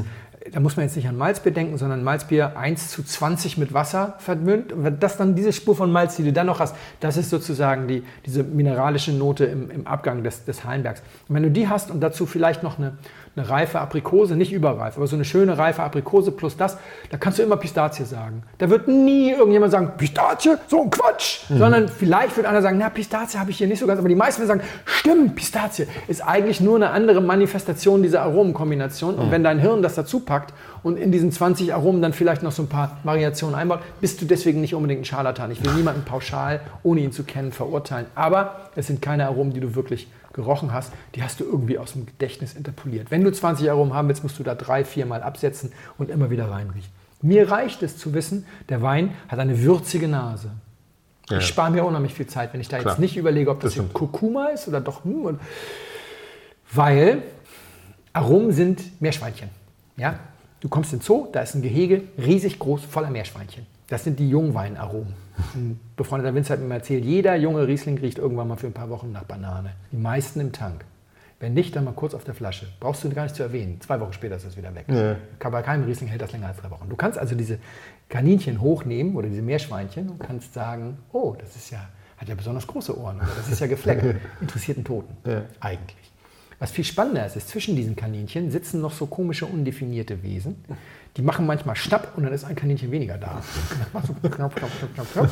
Da muss man jetzt nicht an Malzbier denken, sondern Malzbier 1 zu 20 mit Wasser vermünzt. Und wenn das dann diese Spur von Malz, die du dann noch hast, das ist sozusagen die, diese mineralische Note im, im Abgang des, des Halenbergs. Und wenn du die hast und dazu vielleicht noch eine, eine reife Aprikose, nicht überreif, aber so eine schöne reife Aprikose plus das, da kannst du immer Pistazie sagen. Da wird nie irgendjemand sagen, Pistazie, so ein Quatsch, sondern vielleicht wird einer sagen, na, Pistazie habe ich hier nicht so ganz, aber die meisten werden sagen, stimmt, Pistazie ist eigentlich nur eine andere Manifestation dieser Aromenkombination. Und wenn dein Hirn das dazu packt und in diesen 20 Aromen dann vielleicht noch so ein paar Variationen einbaut, bist du deswegen nicht unbedingt ein Scharlatan. Ich will niemanden pauschal, ohne ihn zu kennen, verurteilen, aber es sind keine Aromen, die du wirklich gerochen hast, die hast du irgendwie aus dem Gedächtnis interpoliert. Wenn du 20 Aromen haben willst, musst du da drei, vier Mal absetzen und immer wieder reinriechen. Mir reicht es zu wissen, der Wein hat eine würzige Nase. Ja. Ich spare mir unheimlich viel Zeit, wenn ich da Klar. jetzt nicht überlege, ob das, Das. Kurkuma ist oder doch hm, weil Aromen sind Meerschweinchen. Ja? Du kommst in den Zoo, da ist ein Gehege, riesig groß, voller Meerschweinchen. Das sind die Jungweinaromen. Ein befreundeter Winzer hat mir mal erzählt, jeder junge Riesling riecht irgendwann mal für ein paar Wochen nach Banane. Die meisten im Tank. Wenn nicht, dann mal kurz auf der Flasche. Brauchst du gar nicht zu erwähnen. Zwei Wochen später ist es wieder weg. Ja. Bei keinem Riesling hält das länger als drei Wochen. Du kannst also diese Kaninchen hochnehmen oder diese Meerschweinchen und kannst sagen, oh, das ist ja, hat ja besonders große Ohren oder das ist ja gefleckt. Interessiert einen Toten. Ja. Eigentlich. Was viel spannender ist, ist, zwischen diesen Kaninchen sitzen noch so komische, undefinierte Wesen. Die machen manchmal Schnapp und dann ist ein Kaninchen weniger da. Das.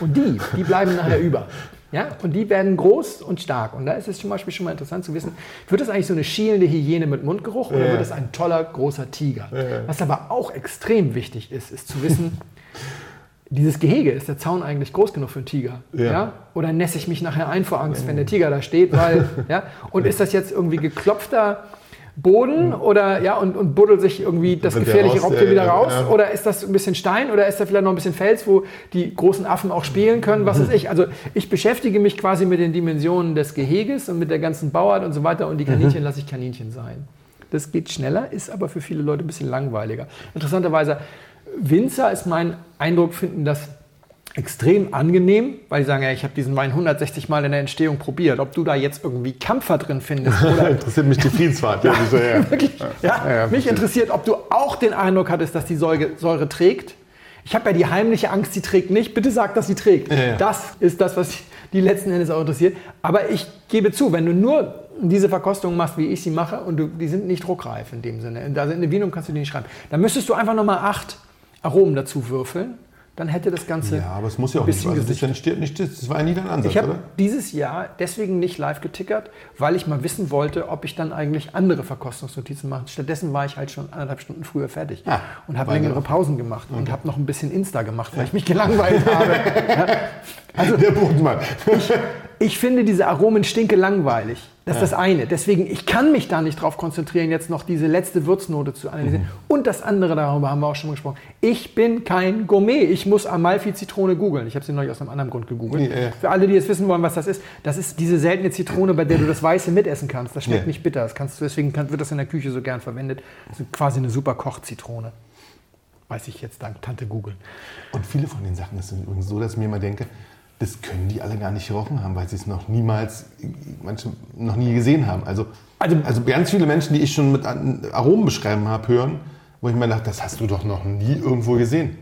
Und die, die bleiben nachher über. Ja? Und die werden groß und stark. Und da ist es zum Beispiel schon mal interessant zu wissen, wird das eigentlich so eine schielende Hyäne mit Mundgeruch oder Ja. wird es ein toller, großer Tiger? Ja. Was aber auch extrem wichtig ist, ist zu wissen, dieses Gehege, ist der Zaun eigentlich groß genug für einen Tiger? Ja. Ja. Oder nässe ich mich nachher ein vor Angst, wenn der Tiger da steht? Weil, ja? Und ist das jetzt irgendwie geklopfter Boden oder ja und, und buddelt sich irgendwie das Wenn gefährliche raus- Raubtier wieder raus? ja. Oder ist das ein bisschen Stein oder ist da vielleicht noch ein bisschen Fels, wo die großen Affen auch spielen können? Was ist ich? Also ich beschäftige mich quasi mit den Dimensionen des Geheges und mit der ganzen Bauart und so weiter und die Kaninchen lasse ich Kaninchen sein. Das geht schneller, ist aber für viele Leute ein bisschen langweiliger. Interessanterweise, Winzer ist mein Eindruck, finden das extrem angenehm, weil die sagen, ja, ich habe diesen Wein 160 Mal in der Entstehung probiert. Ob du da jetzt irgendwie Kampfer drin findest oder Interessiert mich die Friedensfahrt. Ja, ja. Wirklich? Ja, Ja, ja, mich interessiert, ob du auch den Eindruck hattest, dass die Säure, Säure trägt. Ich habe ja die heimliche Angst, sie trägt nicht. Bitte sag, dass sie trägt. Das ist das, was die letzten Endes auch interessiert. Aber ich gebe zu, wenn du nur diese Verkostung machst, wie ich sie mache, und du, die sind nicht druckreif in dem Sinne. Also in der Wienung kannst du die nicht schreiben. Dann müsstest du einfach nochmal acht Aromen dazu würfeln. Dann hätte das Ganze ja, aber es muss ja auch ein nicht. bisschen Also das nicht. Das war ja nie dein Ansatz, Ich habe dieses Jahr deswegen nicht live getickert, weil ich mal wissen wollte, ob ich dann eigentlich andere Verkostungsnotizen mache. Stattdessen war ich halt schon anderthalb Stunden früher fertig Ah, und habe längere Pausen gemacht und habe noch ein bisschen Insta gemacht, weil ich mich gelangweilt habe. Ja. Also Der Bodenmann. ich finde diese Aromen stinke langweilig. Das ist das eine. Deswegen, ich kann mich da nicht drauf konzentrieren, jetzt noch diese letzte Würznote zu analysieren. Mhm. Und das andere, darüber haben wir auch schon mal gesprochen. Ich bin kein Gourmet. Ich muss Amalfi-Zitrone googeln. Ich habe sie neulich aus einem anderen Grund gegoogelt. Ja, ja. Für alle, die jetzt wissen wollen, was das ist, das ist diese seltene Zitrone, bei der du das Weiße mitessen kannst. Das schmeckt Ja. nicht bitter. Das kannst du, deswegen wird das in der Küche so gern verwendet. Das ist quasi eine super Kochzitrone. Weiß ich jetzt dank Tante Google. Und viele von den Sachen, ist übrigens so, dass ich mir immer denke, das können die alle gar nicht gerochen haben, weil sie es noch niemals, manche noch nie gesehen haben. Also, Also- also, ganz viele Menschen, die ich schon mit Aromen beschreiben habe, hören, wo ich mir dachte, das hast du doch noch nie irgendwo gesehen.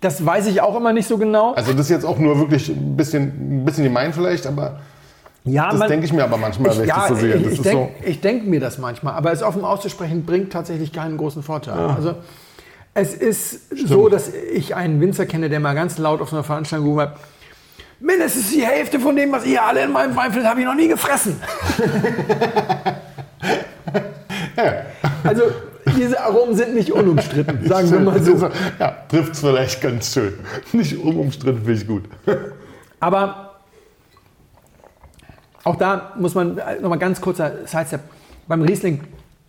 Das weiß ich auch immer nicht so genau. Also das ist jetzt auch nur wirklich ein bisschen, ein bisschen gemein vielleicht, aber Ja, das denke ich mir aber manchmal, wenn ich das so sehe. Ich, Das ich ist denke so. denk mir das manchmal, aber es offen auszusprechen bringt tatsächlich keinen großen Vorteil. Also es ist so, dass ich einen Winzer kenne, der mal ganz laut auf so einer Veranstaltung gerufen hat, mindestens die Hälfte von dem, was ihr alle in meinem Wein findet, habe ich noch nie gefressen. Also diese Aromen sind nicht unumstritten, sagen wir mal so. Ja, trifft es vielleicht ganz schön. Nicht unumstritten, finde ich gut. Aber auch da muss man nochmal ganz kurzer Sidestep. Beim Riesling,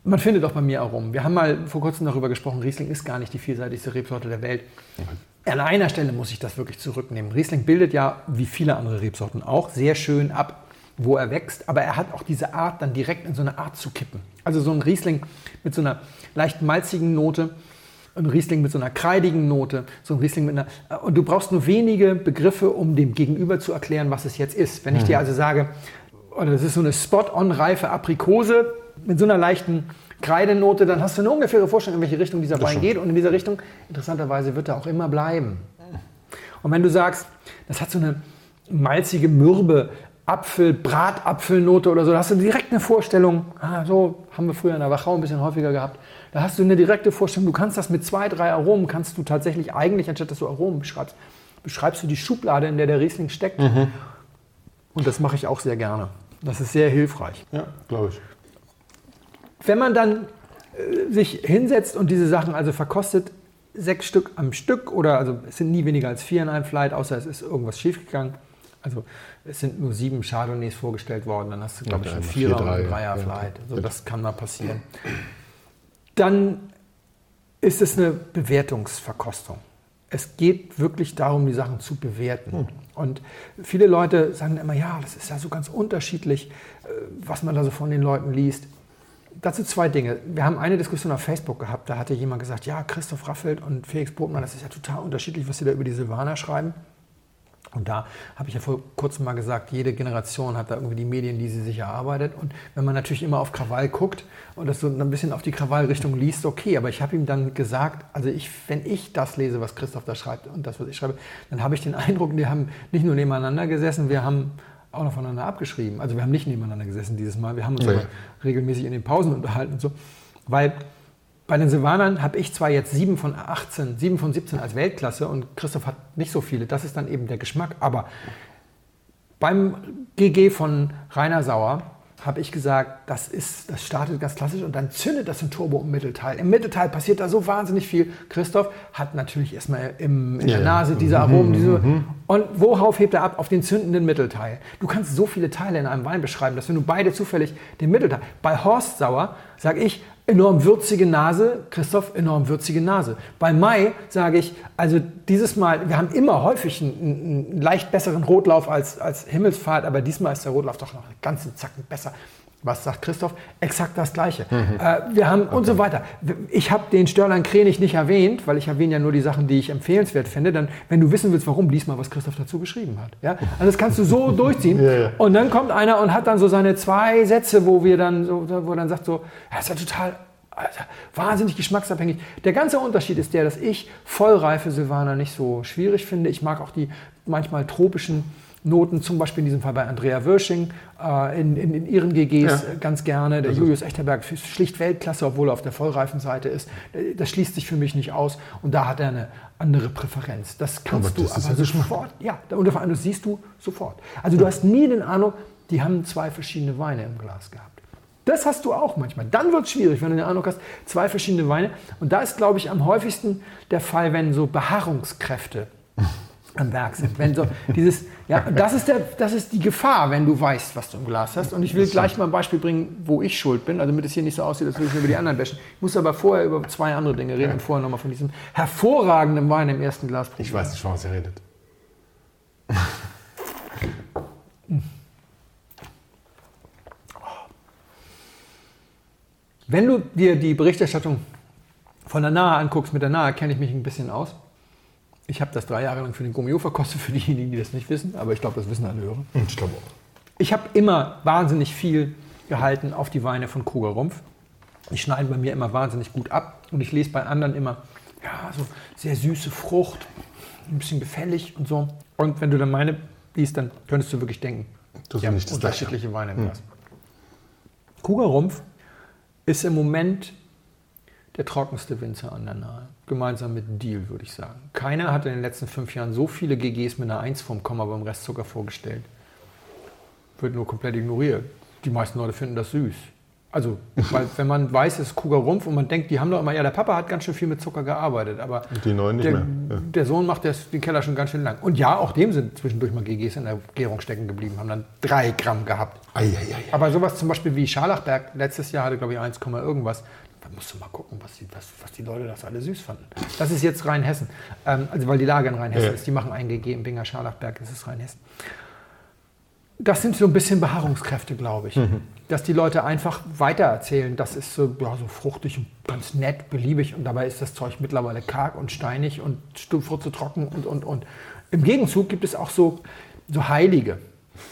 man findet auch bei mir Aromen. Wir haben mal vor kurzem darüber gesprochen, Riesling ist gar nicht die vielseitigste Rebsorte der Welt. An einer Stelle muss ich das wirklich zurücknehmen. Riesling bildet ja, wie viele andere Rebsorten auch, sehr schön ab, wo er wächst. Aber er hat auch diese Art, dann direkt in so eine Art zu kippen. Also so ein Riesling mit so einer leicht malzigen Note, ein Riesling mit so einer kreidigen Note, so ein Riesling mit einer. Und du brauchst nur wenige Begriffe, um dem Gegenüber zu erklären, was es jetzt ist. Wenn ich dir also sage, oder das ist so eine spot-on-reife Aprikose mit so einer leichten Kreidenote, dann hast du eine ungefähre Vorstellung, in welche Richtung dieser Wein geht. Und in dieser Richtung, interessanterweise, wird er auch immer bleiben. Und wenn du sagst, das hat so eine malzige, mürbe Apfel, Bratapfelnote oder so, da hast du direkt eine Vorstellung, ah, so haben wir früher in der Wachau ein bisschen häufiger gehabt. Da hast du eine direkte Vorstellung, du kannst das mit zwei, drei Aromen, kannst du tatsächlich eigentlich, anstatt dass du Aromen beschreibst, beschreibst du die Schublade, in der der Riesling steckt. Und das mache ich auch sehr gerne. Das ist sehr hilfreich. Ja, glaube ich. Wenn man dann äh, sich hinsetzt und diese Sachen also verkostet, sechs Stück am Stück oder also es sind nie weniger als vier in einem Flight, außer es ist irgendwas schiefgegangen. Also es sind nur sieben Chardonnays vorgestellt worden, dann hast du glaube ich Ja, einen vier, Vierer und drei, einen ja. Dreier Ja. Flight. Also das kann mal passieren. Dann ist es eine Bewertungsverkostung. Es geht wirklich darum, die Sachen zu bewerten. Und viele Leute sagen immer, ja, das ist ja so ganz unterschiedlich, äh, was man da so von den Leuten liest. Dazu zwei Dinge. Wir haben eine Diskussion auf Facebook gehabt, da hatte jemand gesagt, ja, Christoph Raffelt und Felix Botmann, das ist ja total unterschiedlich, was sie da über die Silvaner schreiben. Und da habe ich ja vor kurzem mal gesagt, jede Generation hat da irgendwie die Medien, die sie sich erarbeitet. Und wenn man natürlich immer auf Krawall guckt und das so ein bisschen auf die Krawallrichtung liest, okay. Aber ich habe ihm dann gesagt, also ich, wenn ich das lese, was Christoph da schreibt und das, was ich schreibe, dann habe ich den Eindruck, wir haben nicht nur nebeneinander gesessen, wir haben auch noch voneinander abgeschrieben. Also wir haben nicht nebeneinander gesessen dieses Mal. Wir haben uns Nee. aber regelmäßig in den Pausen unterhalten und so. Weil bei den Silvanern habe ich zwar jetzt 7 von 18, 7 von 17 als Weltklasse und Christoph hat nicht so viele. Das ist dann eben der Geschmack. Aber beim GG von Rainer Sauer habe ich gesagt, das, ist, das startet ganz klassisch und dann zündet das im Turbo im Mittelteil. Im Mittelteil passiert da so wahnsinnig viel. Christoph hat natürlich erstmal im, in Ja, der ja. Nase diese Aromen. Diese, und worauf hebt er ab? Auf den zündenden Mittelteil. Du kannst so viele Teile in einem Wein beschreiben, dass wenn du beide zufällig den Mittelteil. Bei Horst Sauer sage ich, enorm würzige Nase, Christoph, enorm würzige Nase. Bei Mai sage ich, also dieses Mal, wir haben immer häufig einen, einen leicht besseren Rotlauf als, als Himmelsfahrt, aber diesmal ist der Rotlauf doch noch einen ganzen Zacken besser. Was sagt Christoph? Exakt das Gleiche. Äh, wir haben und so weiter. Ich habe den Störlein Krenich nicht erwähnt, weil ich erwähne ja nur die Sachen, die ich empfehlenswert finde. Dann, wenn du wissen willst, warum, lies mal, was Christoph dazu geschrieben hat. Ja? Also das kannst du so durchziehen. Ja, ja. Und dann kommt einer und hat dann so seine zwei Sätze, wo wir dann so, wo er dann sagt so, ja, ist ja total Alter, wahnsinnig geschmacksabhängig. Der ganze Unterschied ist der, dass ich vollreife Silvaner nicht so schwierig finde. Ich mag auch die manchmal tropischen Noten, zum Beispiel in diesem Fall bei Andrea Wirsching, äh, in, in, in ihren GGs Ja. ganz gerne. Der Julius Echterberg ist schlicht Weltklasse, obwohl er auf der vollreifen Seite ist. Äh, Das schließt sich für mich nicht aus und da hat er eine andere Präferenz. Das kannst Aber du das aber sofort, ja, und vor allem, das siehst du sofort. Also du hast nie den Eindruck, die haben zwei verschiedene Weine im Glas gehabt. Das hast du auch manchmal. Dann wird es schwierig, wenn du den Eindruck hast, zwei verschiedene Weine. Und da ist, glaube ich, am häufigsten der Fall, wenn so Beharrungskräfte am Werk sind. Wenn so dieses, ja, das ist, der, das ist die Gefahr, wenn du weißt, was du im Glas hast. Und ich will gleich mal ein Beispiel bringen, wo ich schuld bin, also damit es hier nicht so aussieht, als würde ich über die anderen bashen. Ich muss aber vorher über zwei andere Dinge reden und vorher nochmal von diesem hervorragenden Wein im ersten Glas probieren. Ich weiß nicht, von was ihr redet. Wenn du dir die Berichterstattung von der Nahe anguckst, mit der Nahe kenne ich mich ein bisschen aus. Ich habe das drei Jahre lang für den Gummio verkostet, für diejenigen, die das nicht wissen, aber ich glaube, das wissen alle Hörer. Hm, Ich glaube auch. Ich habe immer wahnsinnig viel gehalten auf die Weine von Kruger Rumpf. Die schneiden bei mir immer wahnsinnig gut ab und ich lese bei anderen immer, ja, so sehr süße Frucht, ein bisschen gefällig und so. Und wenn du dann meine liest, dann könntest du wirklich denken, Das die haben nicht das Gleiche. unterschiedliche Weine im Glas. Kruger Rumpf ist im Moment der trockenste Winzer an der Nahe. Gemeinsam mit Deal, würde ich sagen. Keiner hat in den letzten fünf Jahren so viele GGs mit einer 1 vom Komma beim Restzucker vorgestellt. Wird nur komplett ignoriert. Die meisten Leute finden das süß. Also, weil, wenn man weiß, es ist Kruger Rumpf und man denkt, die haben doch immer, ja, der Papa hat ganz schön viel mit Zucker gearbeitet, aber die Neuen nicht der, mehr. Ja. der Sohn macht das, den Keller schon ganz schön lang. Und ja, auch dem sind zwischendurch mal GGs in der Gärung stecken geblieben, haben dann drei Gramm gehabt. Ei, ei, ei. Aber sowas zum Beispiel wie Scharlachberg letztes Jahr hatte, glaube ich, 1, irgendwas. Da musst du mal gucken, was die, was, was die Leute das alle süß fanden. Das ist jetzt Rheinhessen. Ähm, also weil die Lage in Rheinhessen Ja. ist. Die machen ein GG im Binger Scharlachberg, das ist Rheinhessen. Das sind so ein bisschen Beharrungskräfte, glaube ich. Dass die Leute einfach weitererzählen, das ist so, ja, so fruchtig und ganz nett, beliebig und dabei ist das Zeug mittlerweile karg und steinig und zu trocken und, und, und. Im Gegenzug gibt es auch so, so Heilige,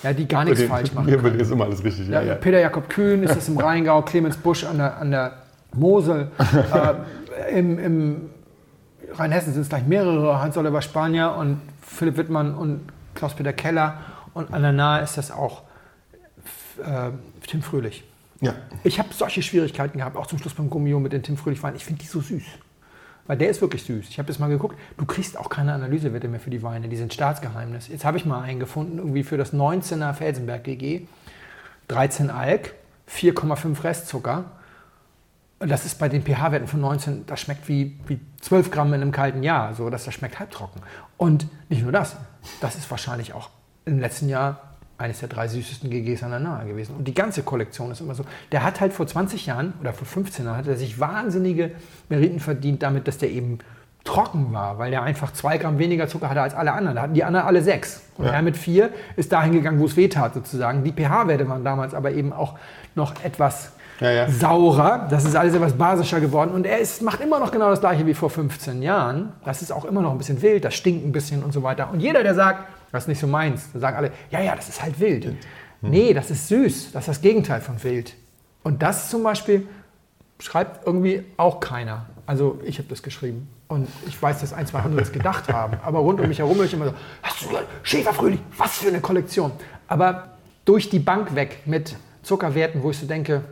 ja, die gar nichts Bei falsch machen. Hier ist immer alles richtig. Ja, Peter Jakob Kühn ist das im Rheingau, Clemens Busch an der, an der Mosel. äh, Im im Rheinhessen sind es gleich mehrere, Hans-Oliver Spanier und Philipp Wittmann und Klaus-Peter Keller. Und an der Nahe ist das auch äh, Tim Fröhlich. Ja. Ich habe solche Schwierigkeiten gehabt, auch zum Schluss beim Gummio mit den Tim Fröhlich Weinen. Ich finde die so süß. Weil der ist wirklich süß. Ich habe das mal geguckt. Du kriegst auch keine Analysewerte mehr für die Weine. Die sind Staatsgeheimnis. Jetzt habe ich mal einen gefunden, irgendwie für das 19er Felsenberg GG. 13 Alk, 4,5 Restzucker. Das ist bei den pH-Werten von 19, das schmeckt wie, wie 12 Gramm in einem kalten Jahr. So, dass das schmeckt halbtrocken. Und nicht nur das, das ist wahrscheinlich auch im letzten Jahr eines der drei süßesten GGs an der Nahe gewesen. Und die ganze Kollektion ist immer so. Der hat halt vor 20 Jahren oder vor 15 Jahren hat er sich wahnsinnige Meriten verdient damit, dass der eben trocken war, weil der einfach zwei Gramm weniger Zucker hatte als alle anderen. Da hatten die anderen alle sechs. Und Ja. er mit vier ist dahin gegangen, wo es weh tat sozusagen. Die pH-Werte waren damals aber eben auch noch etwas Ja, ja. saurer. Das ist alles etwas basischer geworden. Und er ist, macht immer noch genau das gleiche wie vor 15 Jahren. Das ist auch immer noch ein bisschen wild, das stinkt ein bisschen und so weiter. Und jeder, der sagt, das ist nicht so meins, da sagen alle, ja, ja, das ist halt wild. Nee, das ist süß. Das ist das Gegenteil von wild. Und das zum Beispiel schreibt irgendwie auch keiner. Also ich habe das geschrieben. Und ich weiß, dass ein, zwei andere das gedacht haben. Aber rund um mich herum höre ich immer so, hast du gehört? Schäferfröhlich, was für eine Kollektion. Aber durch die Bank weg mit Zuckerwerten, wo ich so denke,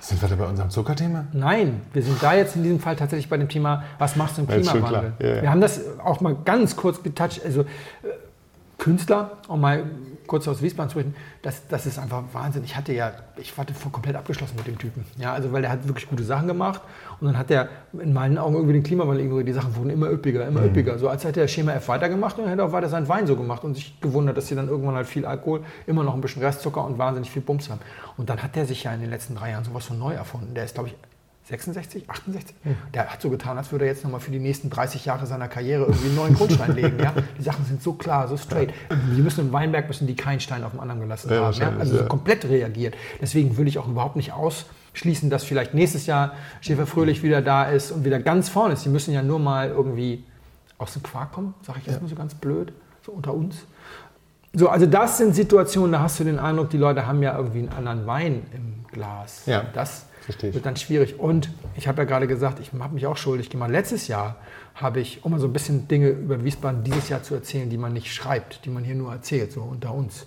Sind wir da bei unserem Zuckerthema? Nein, wir sind da jetzt in diesem Fall tatsächlich bei dem Thema, was machst du im Klimawandel? Ja, ja. Wir haben das auch mal ganz kurz getoucht. Also äh, Künstler, um mal kurz aus Wiesbaden zu reden, das, das ist einfach Wahnsinn. Ich hatte ja, ich war voll komplett abgeschlossen mit dem Typen. Ja, also weil der hat wirklich gute Sachen gemacht und dann hat er in meinen Augen irgendwie den Klimawandel ignoriert. Die Sachen wurden immer üppiger, immer üppiger. So als hätte er Schema F weitergemacht und hätte auch weiter seinen Wein so gemacht und sich gewundert, dass sie dann irgendwann halt viel Alkohol, immer noch ein bisschen Restzucker und wahnsinnig viel Bums haben. Und dann hat der sich ja in den letzten drei Jahren sowas von neu erfunden. Der ist, glaube ich, 66, 68. Der hat so getan, als würde er jetzt nochmal für die nächsten 30 Jahre seiner Karriere irgendwie einen neuen Grundstein legen. Ja? Die Sachen sind so klar, so straight. Die müssen im Weinberg müssen die keinen Stein auf dem anderen gelassen Ja, haben. Ja? Also so komplett reagiert. Deswegen würde ich auch überhaupt nicht ausschließen, dass vielleicht nächstes Jahr Schäfer Fröhlich wieder da ist und wieder ganz vorne ist. Die müssen ja nur mal irgendwie aus dem Quark kommen, sage ich jetzt mal so ganz blöd, so unter uns. So, also das sind Situationen, da hast du den Eindruck, die Leute haben ja irgendwie einen anderen Wein im Glas. Ja, das verstehe wird dann schwierig. Und ich habe ja gerade gesagt, ich habe mich auch schuldig gemacht. Letztes Jahr habe ich, um mal so ein bisschen Dinge über Wiesbaden dieses Jahr zu erzählen, die man nicht schreibt, die man hier nur erzählt, so unter uns.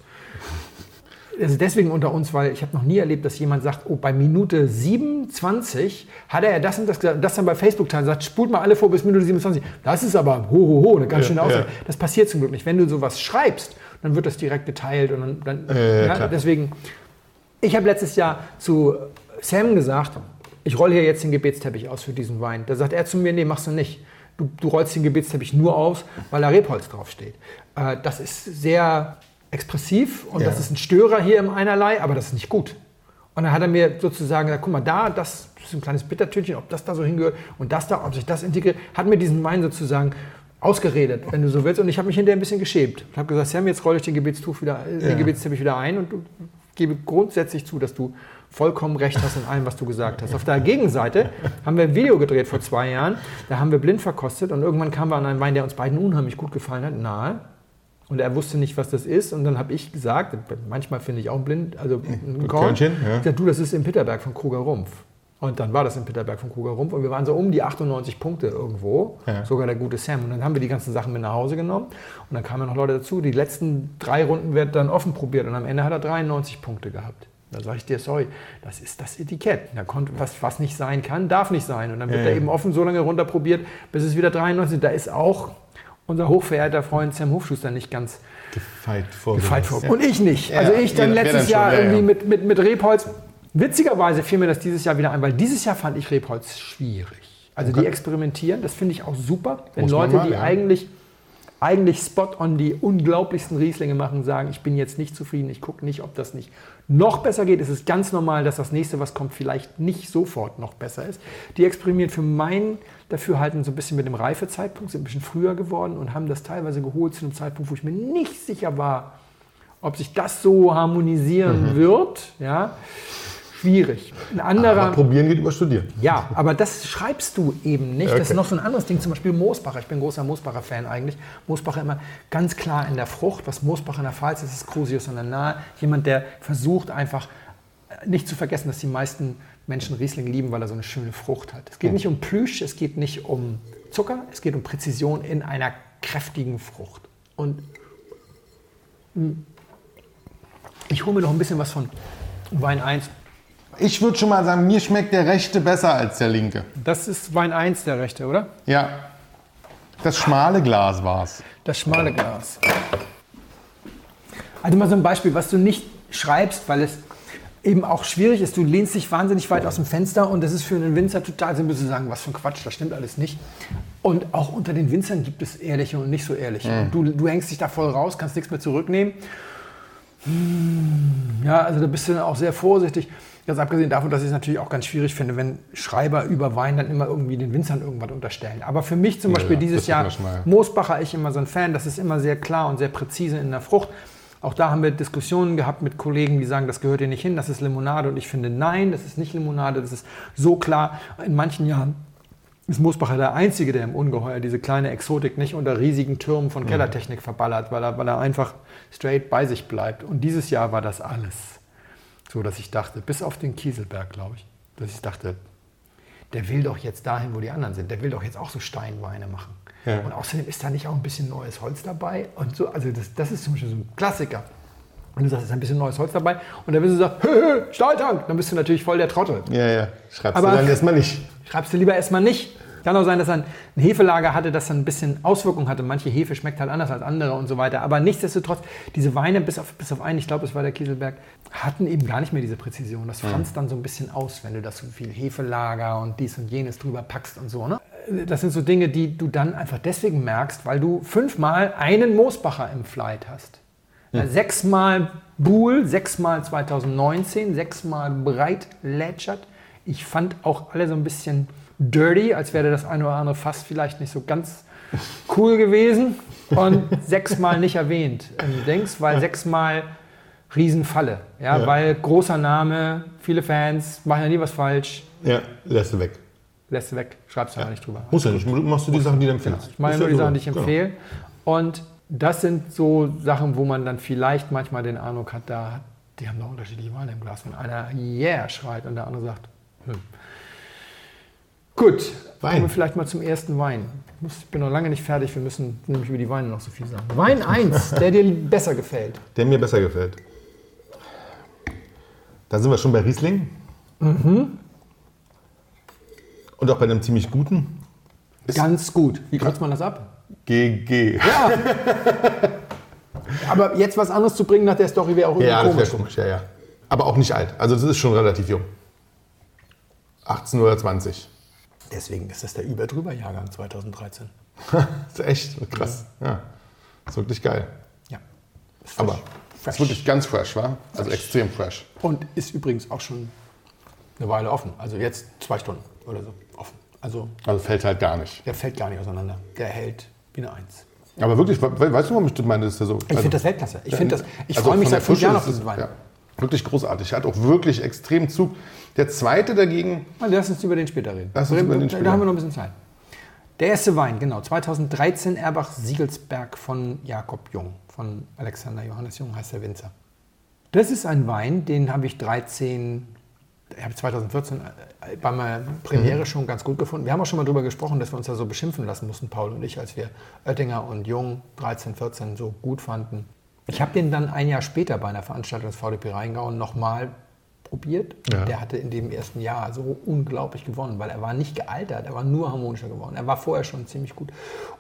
Ist deswegen unter uns, weil ich habe noch nie erlebt, dass jemand sagt, oh, bei Minute 27 hat er ja das und das gesagt, das dann bei Facebook teilen, sagt, spult mal alle vor bis Minute 27. Das ist aber ho, ho, ho, eine ganz Ja, schöne Aussage. ja. Das passiert zum Glück nicht. Wenn du sowas schreibst, dann wird das direkt geteilt und dann, dann Ja, ja, klar. deswegen, ich habe letztes Jahr zu Sam gesagt, ich rolle hier jetzt den Gebetsteppich aus für diesen Wein. Da sagt er zu mir, nee, machst du nicht. Du, du rollst den Gebetsteppich nur aus, weil da Rebholz draufsteht. Äh, das ist sehr expressiv und Ja. das ist ein Störer hier im Einerlei, aber das ist nicht gut. Und dann hat er mir sozusagen gesagt, guck mal, da, das ist ein kleines Bittertönchen, ob das da so hingehört und das da, ob sich das integriert, hat mir diesen Wein sozusagen ausgeredet, wenn du so willst. Und ich habe mich hinterher ein bisschen geschämt. Ich habe gesagt, Sam, jetzt rolle ich den Gebetstuch wieder, äh, Ja. den Gebetsteppich wieder ein und gebe grundsätzlich zu, dass du vollkommen recht hast in allem, was du gesagt hast. Auf der Gegenseite haben wir ein Video gedreht vor zwei Jahren, da haben wir blind verkostet und irgendwann kamen wir an einen Wein, der uns beiden unheimlich gut gefallen hat, nahe. Und er wusste nicht, was das ist. Und dann habe ich gesagt, manchmal finde ich auch ein blind, also ein Korn. Körnchen, ja. Sag, du, das ist im Pitterberg von Kruger Rumpf. Und dann war das im Pitterberg von Kruger Rumpf und wir waren so um die 98 Punkte irgendwo, Ja. sogar der gute Sam. Und dann haben wir die ganzen Sachen mit nach Hause genommen und dann kamen noch Leute dazu. Die letzten drei Runden wird dann offen probiert und am Ende hat er 93 Punkte gehabt. Da sage ich dir, sorry, das ist das Etikett. Da konnte, was, was nicht sein kann, darf nicht sein. Und dann wird Ja, er ja. eben offen so lange runter probiert, bis es wieder 93 Da ist auch unser hochverehrter Freund Sam Hofschuster nicht ganz Gefeit vor. gefeit vor. Und ich nicht. Also ich dann letztes dann schon, Jahr ja, ja. irgendwie mit, mit, mit Rebholz. Witzigerweise fiel mir das dieses Jahr wieder ein, weil dieses Jahr fand ich Rebholz schwierig. Also die experimentieren, das finde ich auch super. Wenn Muss Leute, die eigentlich, eigentlich spot on die unglaublichsten Rieslinge machen, sagen, ich bin jetzt nicht zufrieden, ich gucke nicht, ob das nicht noch besser geht. Es ist ganz normal, dass das nächste, was kommt, vielleicht nicht sofort noch besser ist. Die experimentieren für mein Dafürhalten so ein bisschen mit dem Reifezeitpunkt, sind ein bisschen früher geworden und haben das teilweise geholt zu einem Zeitpunkt, wo ich mir nicht sicher war, ob sich das so harmonisieren wird. Ja, schwierig. Ein anderer. Aber probieren geht über studieren. Ja, aber das schreibst du eben nicht. Das ist Okay. noch so ein anderes Ding, zum Beispiel Moosbacher. Ich bin ein großer Moosbacher-Fan eigentlich. Moosbacher immer ganz klar in der Frucht. Was Moosbacher in der Pfalz ist, ist Crusius in der Nahe. Jemand, der versucht einfach äh, nicht zu vergessen, dass die meisten Menschen Riesling lieben, weil er so eine schöne Frucht hat. Es geht nicht um Plüsch, es geht nicht um Zucker, es geht um Präzision in einer kräftigen Frucht. Und mh, ich hole mir noch ein bisschen was von Wein 1. Ich würde schon mal sagen, mir schmeckt der rechte besser als der linke. Das ist Wein 1, der rechte, oder? Ja. Das schmale Glas war's. Das schmale Glas. Also mal so ein Beispiel, was du nicht schreibst, weil es eben auch schwierig ist. Du lehnst dich wahnsinnig weit aus dem Fenster und das ist für einen Winzer total simpel zu sagen, was für ein Quatsch, das stimmt alles nicht. Und auch unter den Winzern gibt es ehrliche und nicht so ehrliche. Und du, du hängst dich da voll raus, kannst nichts mehr zurücknehmen. Hm, Ja, also da bist du dann auch sehr vorsichtig. Ganz abgesehen davon, dass ich es natürlich auch ganz schwierig finde, wenn Schreiber über Wein dann immer irgendwie den Winzern irgendwas unterstellen. Aber für mich zum Beispiel ja, dieses Jahr. Moosbacher, ich immer so ein Fan, das ist immer sehr klar und sehr präzise in der Frucht. Auch da haben wir Diskussionen gehabt mit Kollegen, die sagen, das gehört hier nicht hin, das ist Limonade. Und ich finde, nein, das ist nicht Limonade, das ist so klar. In manchen Jahren ist Moosbacher der Einzige, der im Ungeheuer diese kleine Exotik nicht unter riesigen Türmen von Kellertechnik verballert, weil er, weil er einfach straight bei sich bleibt. Und dieses Jahr war das alles. So, dass ich dachte, bis auf den Kieselberg, glaube ich, dass ich dachte, der will doch jetzt dahin, wo die anderen sind. Der will doch jetzt auch so Steinweine machen. Ja. Und außerdem ist da nicht auch ein bisschen neues Holz dabei. Und so, also das, das ist zum Beispiel so ein Klassiker. Und du sagst, es ist ein bisschen neues Holz dabei. Und dann bist du sagt, hö, hö, Stahltank. Dann bist du natürlich voll der Trottel. Ja, ja. Schreibst Aber- du dann erstmal nicht. Schreibst du lieber erstmal nicht. Kann auch sein, dass er ein Hefelager hatte, das dann ein bisschen Auswirkung hatte. Manche Hefe schmeckt halt anders als andere und so weiter. Aber nichtsdestotrotz, diese Weine, bis auf, bis auf einen, ich glaube, es war der Kieselberg, hatten eben gar nicht mehr diese Präzision. Das franzt dann so ein bisschen aus, wenn du das so viel Hefelager und dies und jenes drüber packst und so. Ne? Das sind so Dinge, die du dann einfach deswegen merkst, weil du fünfmal einen Moosbacher im Flight hast. Ja. Sechsmal Buhl, sechsmal 2019, sechsmal breit lätschert Ich fand auch alle so ein bisschen dirty, als wäre das eine oder andere fast vielleicht nicht so ganz cool gewesen und sechsmal nicht erwähnt im Dings, weil sechsmal Riesenfalle. Ja, Ja. Weil großer Name, viele Fans, machen ja nie was falsch, Ja, lässt du weg. lässt du weg, schreibst du ja. nicht drüber. Muss ja nicht. Machst du die Sachen, die du empfiehlst. Ich meine nur die. Sachen, die ich Genau. empfehle. Und das sind so Sachen, wo man dann vielleicht manchmal den Eindruck hat, da, die haben noch unterschiedliche Weine im Glas. Wenn einer yeah schreit und der andere sagt, hm. Gut, Wein. kommen wir vielleicht mal zum ersten Wein. Ich bin noch lange nicht fertig, wir müssen nämlich über die Weine noch so viel sagen. Wein 1, der dir besser gefällt. Der mir besser gefällt. Da sind wir schon bei Riesling. Mhm. Und auch bei einem ziemlich guten. Ganz gut. Wie kürzt man das ab? GG. Aber jetzt was anderes zu bringen nach der Story wäre auch irgendwie Ja, das komisch. komisch, ja, ja. Aber auch nicht alt. Also das ist schon relativ jung. 18 oder 20. Deswegen ist das der Überdrüber-Jahrgang 2013. Das ist echt krass. Ja. Das ist wirklich geil. Ja. Aber Das ist wirklich ganz fresh, wa? Also extrem fresh. Und ist übrigens auch schon eine Weile offen. Also jetzt zwei Stunden oder so offen. Also Also fällt halt gar nicht. der fällt gar nicht auseinander. Der hält wie eine Eins. Aber wirklich, we- weißt du, warum ich das meine? Das ist ja so. Ich finde das Weltklasse. Ich, finde das, ich also freue mich seit fünf Jahren auf es- diesen Wein. Ja, wirklich großartig. Hat auch wirklich extrem Zug. Der zweite dagegen, Lass uns über den später reden. Lass uns über den da später. haben wir noch ein bisschen Zeit. Der erste Wein, genau. 2013 Erbach Siegelsberg von Jakob Jung. Von Alexander Johannes Jung heißt der Winzer. Das ist ein Wein, den habe ich 13, ich habe 2014 äh, bei meiner Premiere schon ganz gut gefunden. Wir haben auch schon mal darüber gesprochen, dass wir uns da so beschimpfen lassen mussten, Paul und ich, als wir Oettinger und Jung 13, 14 so gut fanden. Ich habe den dann ein Jahr später bei einer Veranstaltung des VDP Rheingau nochmal probiert. Ja. Der hatte in dem ersten Jahr so unglaublich gewonnen, weil er war nicht gealtert, er war nur harmonischer geworden. Er war vorher schon ziemlich gut.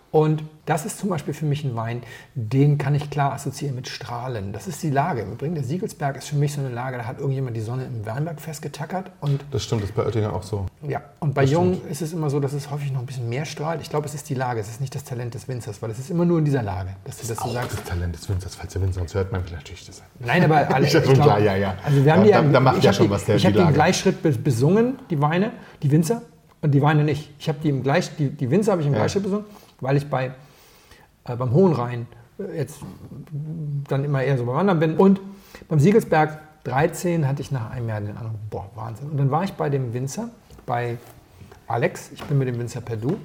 Und das ist zum Beispiel für mich ein Wein, den kann ich klar assoziieren mit Strahlen. Das ist die Lage. Im Übrigen, der Siegelsberg ist für mich so eine Lage, da hat irgendjemand die Sonne im Weinberg festgetackert und Das stimmt, das ist bei Oettinger auch so. ja, und bei Jung ist es immer so, dass es häufig noch ein bisschen mehr strahlt. Ich glaube, es ist die Lage, es ist nicht das Talent des Winzers, weil es ist immer nur in dieser Lage, dass du das so sagst. das Talent des Winzers, falls der Winzer uns hört, man will natürlich das. Nein, aber alle. Ist ja ich schon glaub, klar, ja, ja. Also wir haben Ja, die da- da macht ich ja schon die, was der- Ich habe Lage. Gleichschritt bes- besungen, die Weine, die Winzer und die Weine nicht. Ich habe die im Gleich, die, die Winzer habe ich im Ja. Gleichschritt besungen, weil ich bei äh, beim Hohen Rhein äh, jetzt dann immer eher so beim Wandern bin und beim Siegelsberg 13 hatte ich nach einem Jahr den Eindruck, boah, Wahnsinn. Und dann war ich bei dem Winzer, bei Alex, ich bin mit dem Winzer per Du,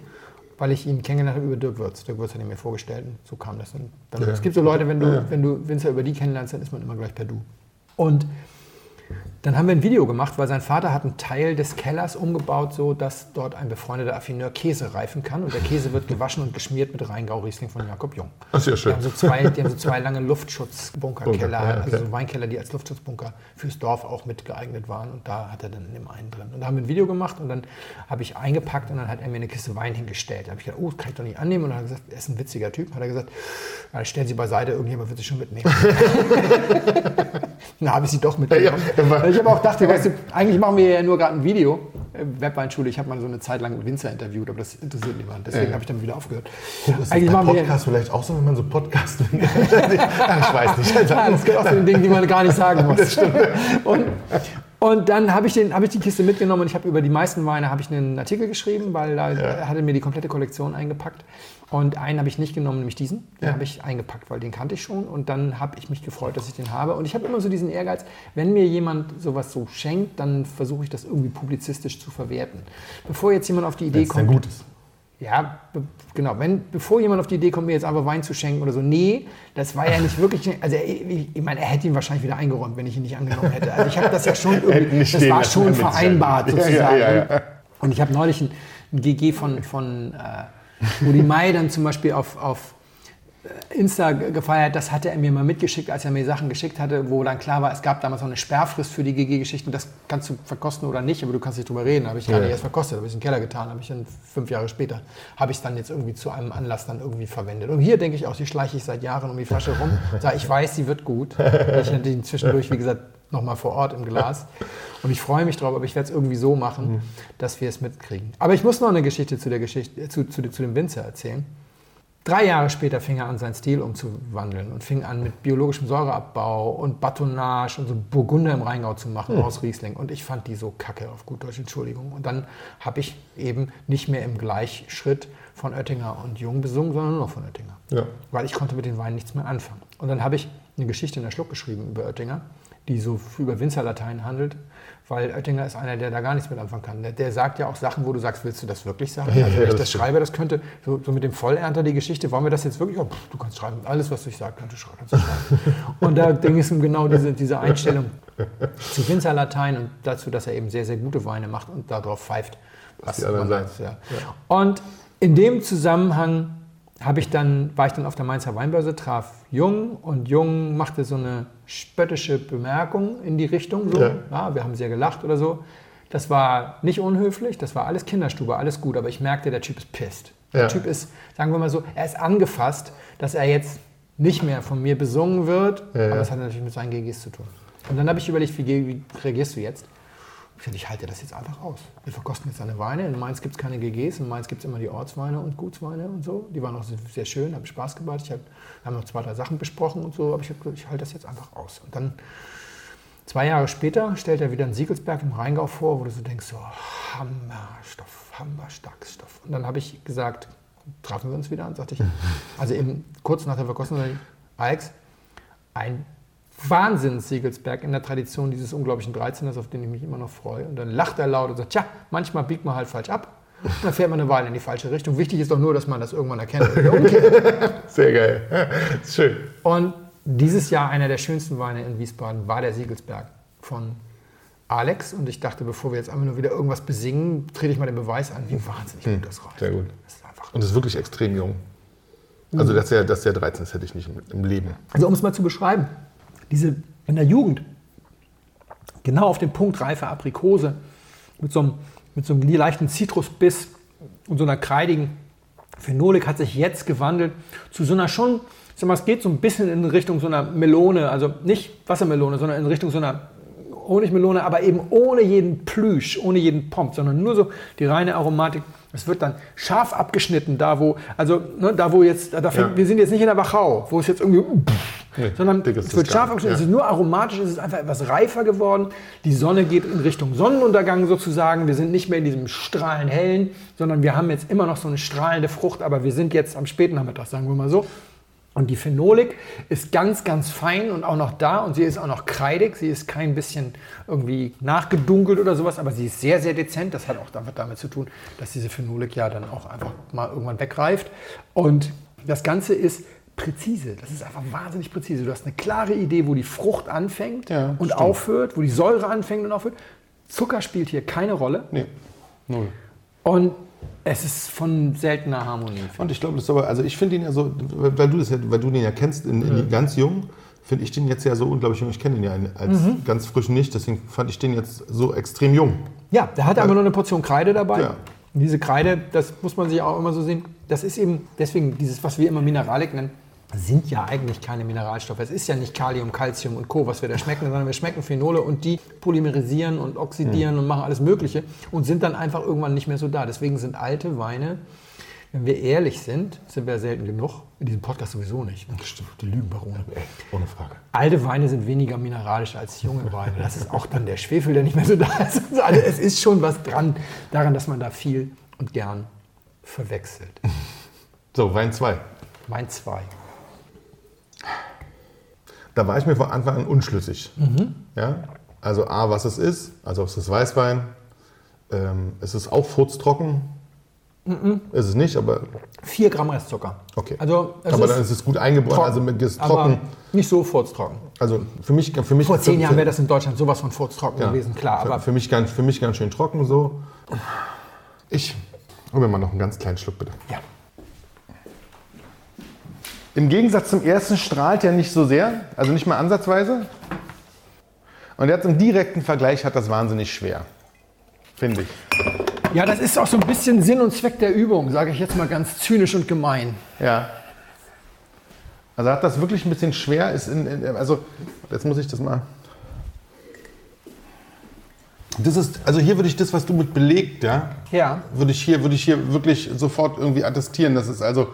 weil ich ihn kennengelernt habe über Dirk Würz. Dirk Würz hat ihn mir vorgestellt und so kam das. Und dann, Ja. Es gibt so Leute, wenn du, ja. wenn du Winzer über die kennenlernst, dann ist man immer gleich per Du. Und dann haben wir ein Video gemacht, weil sein Vater hat einen Teil des Kellers umgebaut, so dass dort ein befreundeter Affineur Käse reifen kann. Und der Käse wird gewaschen und geschmiert mit Rheingau-Riesling von Jakob Jung. Das ist ja Die schön. haben so zwei, die haben so zwei lange Luftschutzbunkerkeller, Bunker, ja, okay. also so Weinkeller, die als Luftschutzbunker fürs Dorf auch mit geeignet waren. Und da hat er dann in dem einen drin. Und da haben wir ein Video gemacht und dann habe ich eingepackt und dann hat er mir eine Kiste Wein hingestellt. Da habe ich gedacht, oh, das kann ich doch nicht annehmen. Und dann hat er gesagt, er ist ein witziger Typ. Hat er gesagt, stellen Sie beiseite, irgendjemand wird sie schon mitnehmen. dann habe ich sie doch mitgenommen. Ja, ja, ich habe auch gedacht, weißt du, eigentlich machen wir ja nur gerade ein Video. äh, Webweinschule, ich habe mal so eine Zeit lang Winzer interviewt, aber das interessiert niemand. Deswegen Ja. habe ich dann wieder aufgehört. Ist Eigentlich bei machen wir Podcast vielleicht auch so, wenn man so Podcast. Ach, ich weiß nicht. Ja, das gehört auch zu den Dingen, die man gar nicht sagen muss. Und, und dann habe ich, den- habe ich die Kiste mitgenommen und ich habe über die meisten Weine habe ich einen Artikel geschrieben, weil da er hatte mir die komplette Kollektion eingepackt. Und einen habe ich nicht genommen, nämlich diesen. Den Ja. habe ich eingepackt, weil den kannte ich schon. Und dann habe ich mich gefreut, dass ich den habe. Und ich habe immer so diesen Ehrgeiz, wenn mir jemand sowas so schenkt, dann versuche ich das irgendwie publizistisch zu verwerten. Bevor jetzt jemand auf die Idee Wenn es dann kommt, gut ist. ja, be- genau. Wenn, bevor jemand auf die Idee kommt, mir jetzt einfach Wein zu schenken oder so, nee, das war ja nicht wirklich. Also, ich, ich meine, er hätte ihn wahrscheinlich wieder eingeräumt, wenn ich ihn nicht angenommen hätte. Also, ich habe das ja schon irgendwie. Das war schon vereinbart sozusagen. ja, ja. Und ich habe neulich ein, ein GG von, von äh, Rudi May dann zum Beispiel auf. auf Insta ge- gefeiert, das hatte er mir mal mitgeschickt, als er mir Sachen geschickt hatte, wo dann klar war, es gab damals noch eine Sperrfrist für die GG-Geschichten, das kannst du verkosten oder nicht, aber du kannst nicht drüber reden. Habe ich gar Ja. nicht erst verkostet, habe ich in den Keller getan, habe ich dann fünf Jahre später, habe ich es dann jetzt irgendwie zu einem Anlass dann irgendwie verwendet. Und hier denke ich auch, die schleiche ich seit Jahren um die Flasche rum, sage, ich weiß, sie wird gut. Ich hatte die zwischendurch, wie gesagt, nochmal vor Ort im Glas. Und ich freue mich drauf, aber ich werde es irgendwie so machen, dass wir es mitkriegen. Aber ich muss noch eine Geschichte zu der Geschichte, zu, zu, zu dem Winzer erzählen. Drei Jahre später fing er an, seinen Stil umzuwandeln und fing an mit biologischem Säureabbau und Batonage und so Burgunder im Rheingau zu machen aus Riesling. Und ich fand die so kacke, auf gut Deutsch, Entschuldigung. Und dann habe ich eben nicht mehr im Gleichschritt von Oettinger und Jung besungen, sondern nur noch von Oettinger. Ja. Weil ich konnte mit den Weinen nichts mehr anfangen. Und dann habe ich eine Geschichte in der Schluck geschrieben über Oettinger, die so über Winzerlatein handelt, weil Oettinger ist einer, der da gar nichts mit anfangen kann. Der, der sagt ja auch Sachen, wo du sagst, willst du das wirklich sagen? Ja, also ja, wenn ich das das schreibe, das könnte, so, so mit dem Vollernter die Geschichte, wollen wir das jetzt wirklich? Oh, pff, du kannst schreiben, alles, was ich sage, kannst du schreiben. Kannst du schreiben. und da ging es um genau diese, diese Einstellung zu Winzerlatein und dazu, dass er eben sehr, sehr gute Weine macht und darauf pfeift, was die anderen sagen. ja. Und in dem Zusammenhang habe ich dann, war ich dann auf der Mainzer Weinbörse, traf Jung und Jung machte so eine spöttische Bemerkung in die Richtung. So. Ja. Ja. wir haben sehr gelacht oder so. Das war nicht unhöflich, das war alles Kinderstube, alles gut, aber ich merkte, der Typ ist pisst. Der Ja. Typ ist, sagen wir mal so, er ist angefasst, dass er jetzt nicht mehr von mir besungen wird, Ja, aber das hat natürlich mit seinen GGs zu tun. Und dann habe ich überlegt, wie, wie reagierst du jetzt? Ich dachte, ich halte das jetzt einfach aus. Wir verkosten jetzt seine Weine. In Mainz gibt es keine GGs, in Mainz gibt es immer die Ortsweine und Gutsweine und so. Die waren auch sehr, schön, haben Spaß gemacht. Ich hab, wir haben noch zwei, drei Sachen besprochen und so, aber ich ich halte das jetzt einfach aus. Und dann, zwei Jahre später, stellt er wieder einen Siegelsberg im Rheingau vor, wo du so denkst, so, Hammerstoff, hammerstarkes Stoff. Und dann habe ich gesagt, trafen wir uns wieder und sagte ich, also eben kurz nach der Verkostung, Alex, ein Wahnsinns-Siegelsberg in der Tradition dieses unglaublichen 13ers, auf den ich mich immer noch freue. Und dann lacht er laut und sagt, tja, manchmal biegt man halt falsch ab. Und dann fährt man eine Weile in die falsche Richtung. Wichtig ist doch nur, dass man das irgendwann erkennt. Sehr geil. Schön. Und dieses Jahr einer der schönsten Weine in Wiesbaden war der Siegelsberg von Alex. Und ich dachte, bevor wir jetzt einfach nur wieder irgendwas besingen, trete ich mal den Beweis an, wie wahnsinnig gut das reicht. Sehr gut. Das ist einfach Und ist wirklich extrem jung. Also, dass der, dass der 13 ist, hätte ich nicht im Leben. Also um es mal zu beschreiben, diese in der Jugend genau auf den Punkt reife Aprikose mit so einem, mit so einem leichten Zitrusbiss und so einer kreidigen Phenolik hat sich jetzt gewandelt zu so einer schon, sag mal, es geht so ein bisschen in Richtung so einer Melone, also nicht Wassermelone, sondern in Richtung so einer Honigmelone, aber eben ohne jeden Plüsch, ohne jeden Pomp, sondern nur so die reine Aromatik. Es wird dann scharf abgeschnitten, da wo, also ne, da wo jetzt, da fängt, Ja. wir sind jetzt nicht in der Wachau, wo es jetzt irgendwie, Nee, sondern es wird scharf abgeschnitten. ja. Es ist nur aromatisch, es ist einfach etwas reifer geworden. Die Sonne geht in Richtung Sonnenuntergang sozusagen. Wir sind nicht mehr in diesem strahlend hellen, sondern wir haben jetzt immer noch so eine strahlende Frucht, aber wir sind jetzt am späten Nachmittag, sagen wir mal so. Und die Phenolik ist ganz, ganz fein und auch noch da und sie ist auch noch kreidig. Sie ist kein bisschen irgendwie nachgedunkelt oder sowas, aber sie ist sehr, sehr dezent. Das hat auch damit, damit zu tun, dass diese Phenolik ja dann auch einfach mal irgendwann wegreift. Und das Ganze ist präzise. Das ist einfach wahnsinnig präzise. Du hast eine klare Idee, wo die Frucht anfängt Ja, und stimmt. aufhört, wo die Säure anfängt und aufhört. Zucker spielt hier keine Rolle. Nee, null. Und es ist von seltener Harmonie. Und ich glaube, das ist aber, also ich finde ihn ja so, weil du, das ja, weil du den ja kennst, in, in ganz jung, finde ich den jetzt ja so unglaublich jung. Ich kenne ihn ja als ganz frisch nicht, deswegen fand ich den jetzt so extrem jung. Ja, der hat aber nur eine Portion Kreide dabei. Ja. Diese Kreide, das muss man sich auch immer so sehen, das ist eben deswegen dieses, was wir immer Mineralik nennen, sind ja eigentlich keine Mineralstoffe. Es ist ja nicht Kalium, Calcium und Co., was wir da schmecken, sondern wir schmecken Phenole und die polymerisieren und oxidieren und machen alles Mögliche und sind dann einfach irgendwann nicht mehr so da. Deswegen sind alte Weine, wenn wir ehrlich sind, sind wir selten genug, in diesem Podcast sowieso nicht. Stimmt, die Lügenbarone. Ohne Frage. Alte Weine sind weniger mineralisch als junge Weine. Das ist auch dann der Schwefel, der nicht mehr so da ist. Also es ist schon was dran, daran, dass man da viel und gern verwechselt. So, Wein 2. Wein 2. Da war ich mir von Anfang an unschlüssig. Ja? Also A, was es ist, also es ist Weißwein. Ähm, es ist auch furztrocken. Ist es nicht, aber 4 Gramm Restzucker. okay. Also aber ist dann ist es gut trocken, also mit- ist trocken. nicht so furztrocken. Also für mich, für mich Vor zehn Jahren wäre das in Deutschland sowas von furztrocken ja, gewesen, klar. für, Aber für, mich ganz, für mich ganz schön trocken so. Ich hol mir mal noch einen ganz kleinen Schluck bitte. ja. Im Gegensatz zum ersten strahlt er nicht so sehr, also nicht mal ansatzweise. Und jetzt im direkten Vergleich hat das wahnsinnig schwer, finde ich. ja, das ist auch so ein bisschen Sinn und Zweck der Übung, sage ich jetzt mal ganz zynisch und gemein. Ja. Also hat das wirklich ein bisschen schwer. Ist in, in, also jetzt muss ich das mal. Das ist, also hier würde ich das, was du mit belegt, ja, Ja. würde ich hier, würde ich hier wirklich sofort irgendwie attestieren. Das ist also,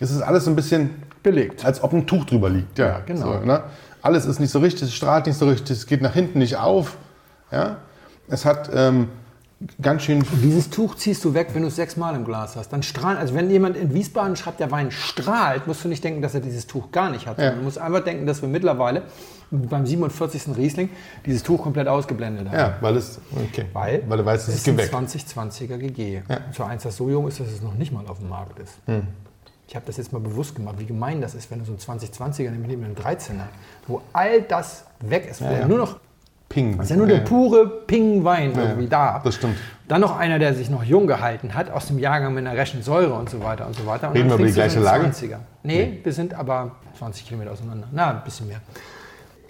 Es ist alles so ein bisschen Belegt. als ob ein Tuch drüber liegt. Ja, genau. So, ne? Alles ist nicht so richtig, es strahlt nicht so richtig, es geht nach hinten nicht auf. Ja? Es hat ähm, ganz schön. Dieses Tuch ziehst du weg, wenn du es sechsmal im Glas hast. Dann strahlt, also wenn jemand in Wiesbaden schreibt, der Wein strahlt, musst du nicht denken, dass er dieses Tuch gar nicht hat. Ja. Du musst einfach denken, dass wir mittlerweile beim 47. Riesling dieses Tuch komplett ausgeblendet haben. Ja, weil es. Okay. Weil, weil du weißt, es es ist geweckt. 2020er GG. Für eins, das so jung ist, dass es noch nicht mal auf dem Markt ist. Hm. Ich habe das jetzt mal bewusst gemacht, wie gemein das ist, wenn du so einen 2020er nimmst, neben einem 13er, wo all das weg ist, wo Ja, ja. nur noch Ping. das ist ja nur der pure Ping-Wein irgendwie da. das stimmt. Dann noch einer, der sich noch jung gehalten hat, aus dem Jahrgang mit einer reschen Säure und so weiter und so weiter. Und Reden wir über die gleiche Lage? 20er. Nee, wir sind aber 20 Kilometer auseinander. Na, ein bisschen mehr.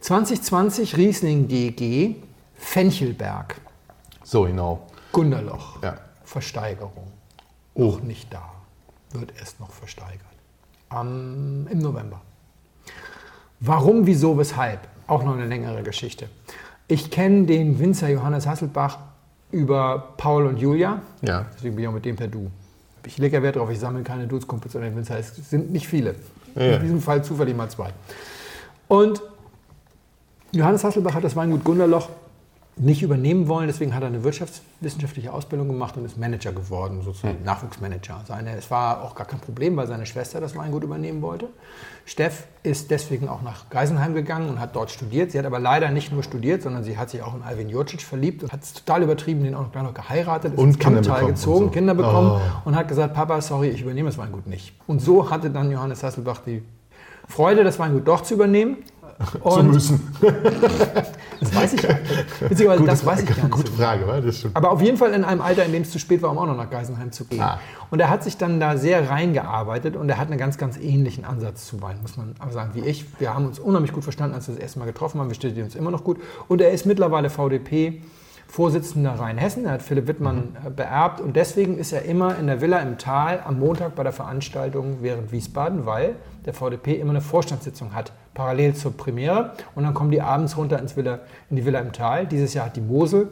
2020 Riesling GG, Fenchelberg, So, genau. Gunderloch, Ja. Versteigerung. Oh. Noch nicht da. Wird erst noch versteigert. Am, Im November. Warum, wieso, weshalb? Auch noch eine längere Geschichte. Ich kenne den Winzer Johannes Hasselbach über Paul und Julia. Ja. Deswegen bin ich auch mit dem per Du. Ich lege ja Wert darauf, ich sammle keine Dudes-Kumpels oder den Winzer. Es sind nicht viele. Ja. In diesem Fall zufällig mal zwei. Und Johannes Hasselbach hat das Weingut Gunderloch nicht übernehmen wollen, deswegen hat er eine wirtschaftswissenschaftliche Ausbildung gemacht und ist Manager geworden, sozusagen Hm. Nachwuchsmanager. Seine, es war auch gar kein Problem, weil seine Schwester das Weingut übernehmen wollte. Steff ist deswegen auch nach Geisenheim gegangen und hat dort studiert. Sie hat aber leider nicht nur studiert, sondern sie hat sich auch in Alvin Jurcic verliebt und hat es total übertrieben, den auch noch, noch geheiratet, ist Und ins Kinder bekommen und gezogen, so. Kinder bekommen Oh. und hat gesagt, Papa, sorry, ich übernehme das Weingut nicht. Und so hatte dann Johannes Hasselbach die Freude, das Weingut doch zu übernehmen. Und müssen. das weiß ich, beziehungsweise das weiß ich gar nicht. Gute. Frage, wa? das stimmt. Aber auf jeden Fall in einem Alter, in dem es zu spät war, um auch noch nach Geisenheim zu gehen. Ah. Und er hat sich dann da sehr reingearbeitet und er hat einen ganz, ganz ähnlichen Ansatz zu Wein, muss man aber sagen, wie ich. Wir haben uns unheimlich gut verstanden, als wir das erste Mal getroffen haben. Wir stehen uns immer noch gut. Und er ist mittlerweile VDP. Vorsitzender Rheinhessen, er hat Philipp Wittmann äh, beerbt und deswegen ist er immer in der Villa im Tal am Montag bei der Veranstaltung während Wiesbaden, weil der VDP immer eine Vorstandssitzung hat, parallel zur Premiere und dann kommen die abends runter ins Villa, in die Villa im Tal. Dieses Jahr hat die Mosel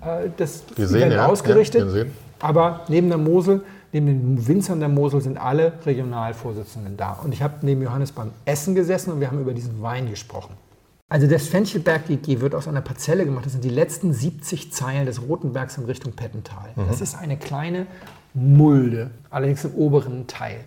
äh, das sehen, Event ja. ausgerichtet. Ja. Aber neben der Mosel, neben den Winzern der Mosel sind alle Regionalvorsitzenden da. Und ich habe neben Johannes beim Essen gesessen und wir haben über diesen Wein gesprochen. Also das Fenchelberg GG wird aus einer Parzelle gemacht. Das sind die letzten 70 Zeilen des Rotenbergs in Richtung Pettental. Das ist eine kleine Mulde, allerdings im oberen Teil.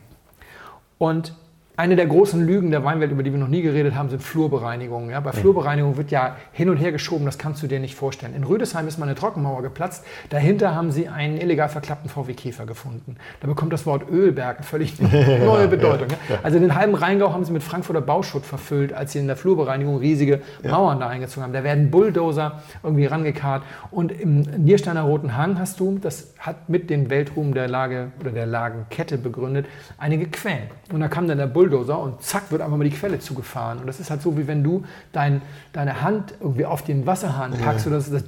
Und eine der großen Lügen der Weinwelt, über die wir noch nie geredet haben, sind Flurbereinigungen. Ja, bei Flurbereinigung wird ja hin und her geschoben, das kannst du dir nicht vorstellen. In Rüdesheim ist mal eine Trockenmauer geplatzt. Dahinter haben sie einen illegal verklappten VW Käfer gefunden. Da bekommt das Wort Ölberg eine völlig neue Bedeutung. Ja. Also den halben Rheingau haben sie mit Frankfurter Bauschutt verfüllt, als sie in der Flurbereinigung riesige Mauern da eingezogen haben. Da werden Bulldozer irgendwie rangekarrt. Und im Niersteiner Roten Hang hast du, das hat mit dem Weltruhm der Lage oder der Lagenkette begründet, einige Quellen. Und da kam dann der Bulldozer und zack wird einfach mal die Quelle zugefahren. Und das ist halt so, wie wenn du dein, deine Hand irgendwie auf den Wasserhahn packst oder das, das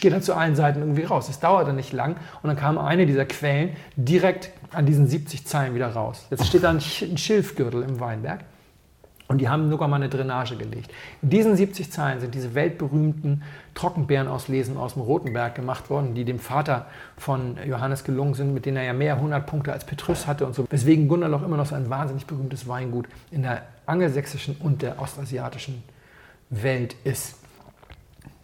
geht dann zu allen Seiten irgendwie raus. Das dauert dann nicht lang und dann kam eine dieser Quellen direkt an diesen 70 Zeilen wieder raus. Jetzt steht da ein Schilfgürtel im Weinberg. Und die haben sogar mal eine Drainage gelegt. In diesen 70 Zeilen sind diese weltberühmten Trockenbeerenauslesen aus dem Rotenberg gemacht worden, die dem Vater von Johannes gelungen sind, mit denen er ja mehr hundert Punkte als Petrus hatte und so. Weswegen Gunderloch immer noch so ein wahnsinnig berühmtes Weingut in der angelsächsischen und der ostasiatischen Welt ist.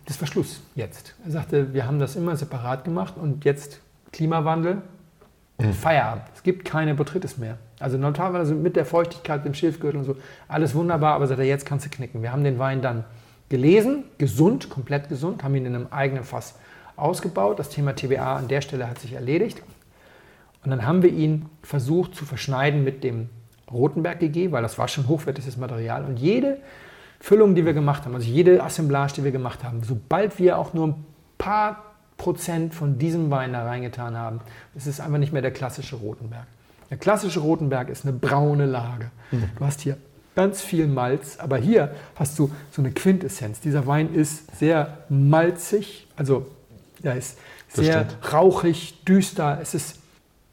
Das war Schluss jetzt. Er sagte, wir haben das immer separat gemacht und jetzt Klimawandel, Feierabend. Es gibt keine Botrytis mehr. Also normalerweise mit der Feuchtigkeit, dem Schilfgürtel und so, alles wunderbar, aber sagt er, jetzt kannst du knicken. Wir haben den Wein dann gelesen, gesund, komplett gesund, haben ihn in einem eigenen Fass ausgebaut. Das Thema TBA an der Stelle hat sich erledigt. Und dann haben wir ihn versucht zu verschneiden mit dem Rotenberg GG, weil das war schon hochwertiges Material. Und jede Füllung, die wir gemacht haben, also jede Assemblage, die wir gemacht haben, sobald wir auch nur ein paar Prozent von diesem Wein da reingetan haben, das ist einfach nicht mehr der klassische Rotenberg. Der klassische Rotenberg ist eine braune Lage. Du hast hier ganz viel Malz, aber hier hast du so eine Quintessenz. Dieser Wein ist sehr malzig, also er ist sehr rauchig, düster. Es ist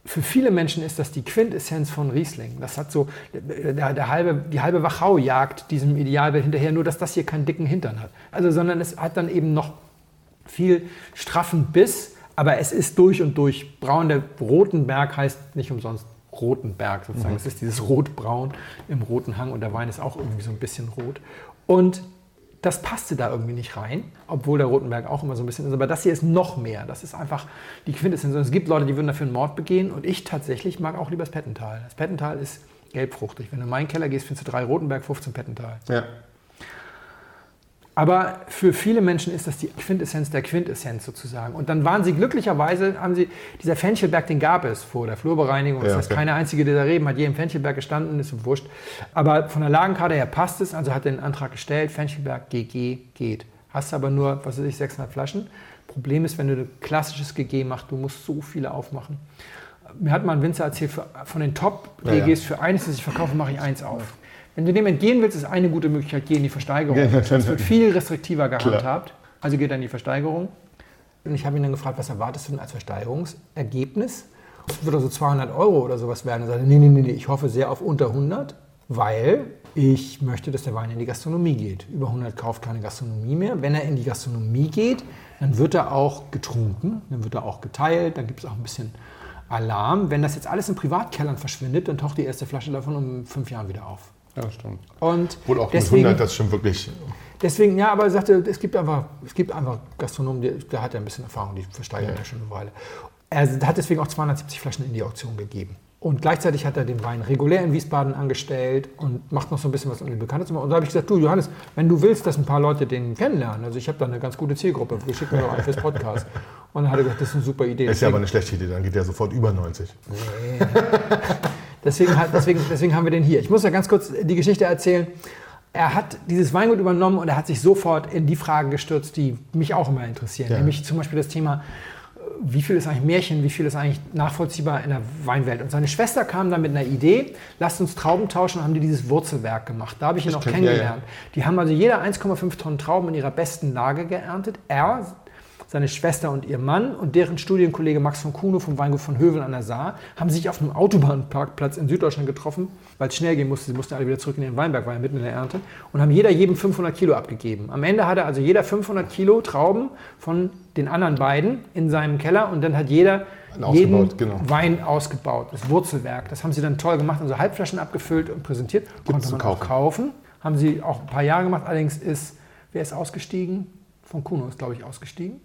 für viele Menschen ist das die Quintessenz von Riesling. Das hat so der, der halbe, die halbe Wachau jagt diesem Idealbild hinterher, nur dass das hier keinen dicken Hintern hat. Also sondern es hat dann eben noch viel straffen Biss, aber es ist durch und durch braun. Der Rotenberg heißt nicht umsonst roten Berg sozusagen. Das ist dieses Rotbraun im roten Hang und der Wein ist auch irgendwie so ein bisschen rot. Und das passte da irgendwie nicht rein, obwohl der Rotenberg auch immer so ein bisschen ist. Aber das hier ist noch mehr. Das ist einfach die Quintessenz. Und es gibt Leute, die würden dafür einen Mord begehen. Und ich tatsächlich mag auch lieber das Pettental. Das Pettental ist gelbfruchtig. Wenn du in meinen Keller gehst, findest du drei Rotenberg, 15 Pettental. Ja. Aber für viele Menschen ist das die Quintessenz der Quintessenz sozusagen. Und dann waren sie glücklicherweise, haben sie, dieser Fenchelberg, den gab es vor der Flurbereinigung. Ja, das heißt, okay. keine einzige dieser Reben hat je im Fenchelberg gestanden, ist wurscht. Aber von der Lagenkarte her passt es, also hat er den Antrag gestellt, Fenchelberg GG geht. Hast aber nur, was weiß ich, 600 Flaschen. Problem ist, wenn du ein klassisches GG machst, du musst so viele aufmachen. Mir hat mal ein Winzer erzählt, von den Top-GGs, Ja, ja. für eines, das ich verkaufe, mache ich eins auf. Wenn du dem entgehen willst, ist eine gute Möglichkeit, geh in die Versteigerung. Ja, Es wird viel restriktiver Klar. gehandhabt. Also geht er in die Versteigerung. Und ich habe ihn dann gefragt, was erwartest du denn als Versteigerungsergebnis? Es wird also 200 Euro oder sowas werden. Er sagte, nee, nee, nee, nee, ich hoffe sehr auf unter 100, weil ich möchte, dass der Wein in die Gastronomie geht. Über 100 kauft keine Gastronomie mehr. Wenn er in die Gastronomie geht, dann wird er auch getrunken, dann wird er auch geteilt, dann gibt es auch ein bisschen Alarm. Wenn das jetzt alles in Privatkellern verschwindet, dann taucht die erste Flasche davon um fünf Jahren wieder auf. Ja, stimmt. Und Wohl auch deswegen, mit 100, das stimmt wirklich. deswegen, ja, aber er sagte, es gibt einfach, es gibt einfach Gastronomen, die, der hat ja ein bisschen Erfahrung, die versteigern ja. schon eine Weile. Er hat deswegen auch 270 Flaschen in die Auktion gegeben. Und gleichzeitig hat er den Wein regulär in Wiesbaden angestellt und macht noch so ein bisschen was um den Bekannten zu machen. Und da habe ich gesagt, du Johannes, wenn du willst, dass ein paar Leute den kennenlernen, also ich habe da eine ganz gute Zielgruppe, wir schicken mir doch einen fürs Podcast. Und dann hat er gesagt, das ist eine super Idee. Ist ja aber eine schlechte Idee, dann geht der sofort über 90. Deswegen, deswegen, deswegen haben wir den hier. Ich muss ja ganz kurz die Geschichte erzählen. Er hat dieses Weingut übernommen und er hat sich sofort in die Fragen gestürzt, die mich auch immer interessieren. Ja. Nämlich zum Beispiel das Thema, wie viel ist eigentlich Märchen, wie viel ist eigentlich nachvollziehbar in der Weinwelt. Und seine Schwester kam dann mit einer Idee, lasst uns Trauben tauschen und haben die dieses Wurzelwerk gemacht. Da habe ich ihn auch kenn- ja, kennengelernt. Die haben also jeder 1,5 Tonnen Trauben in ihrer besten Lage geerntet. Er, seine Schwester und ihr Mann und deren Studienkollege Max von Kuno vom Weingut von Hövel an der Saar haben sich auf einem Autobahnparkplatz in Süddeutschland getroffen, weil es schnell gehen musste. Sie mussten alle wieder zurück in den Weinberg, weil er mitten in der Ernte. Und haben jeder jedem 500 Kilo abgegeben. Am Ende hatte also jeder 500 Kilo Trauben von den anderen beiden in seinem Keller und dann hat jeder jeden genau. Wein ausgebaut. Das Wurzelwerk. Das haben sie dann toll gemacht, also Halbflaschen abgefüllt und präsentiert. Konnte zu man auch kaufen. kaufen. Haben sie auch ein paar Jahre gemacht. Allerdings ist, wer ist ausgestiegen? Von Kuno ist, glaube ich, ausgestiegen.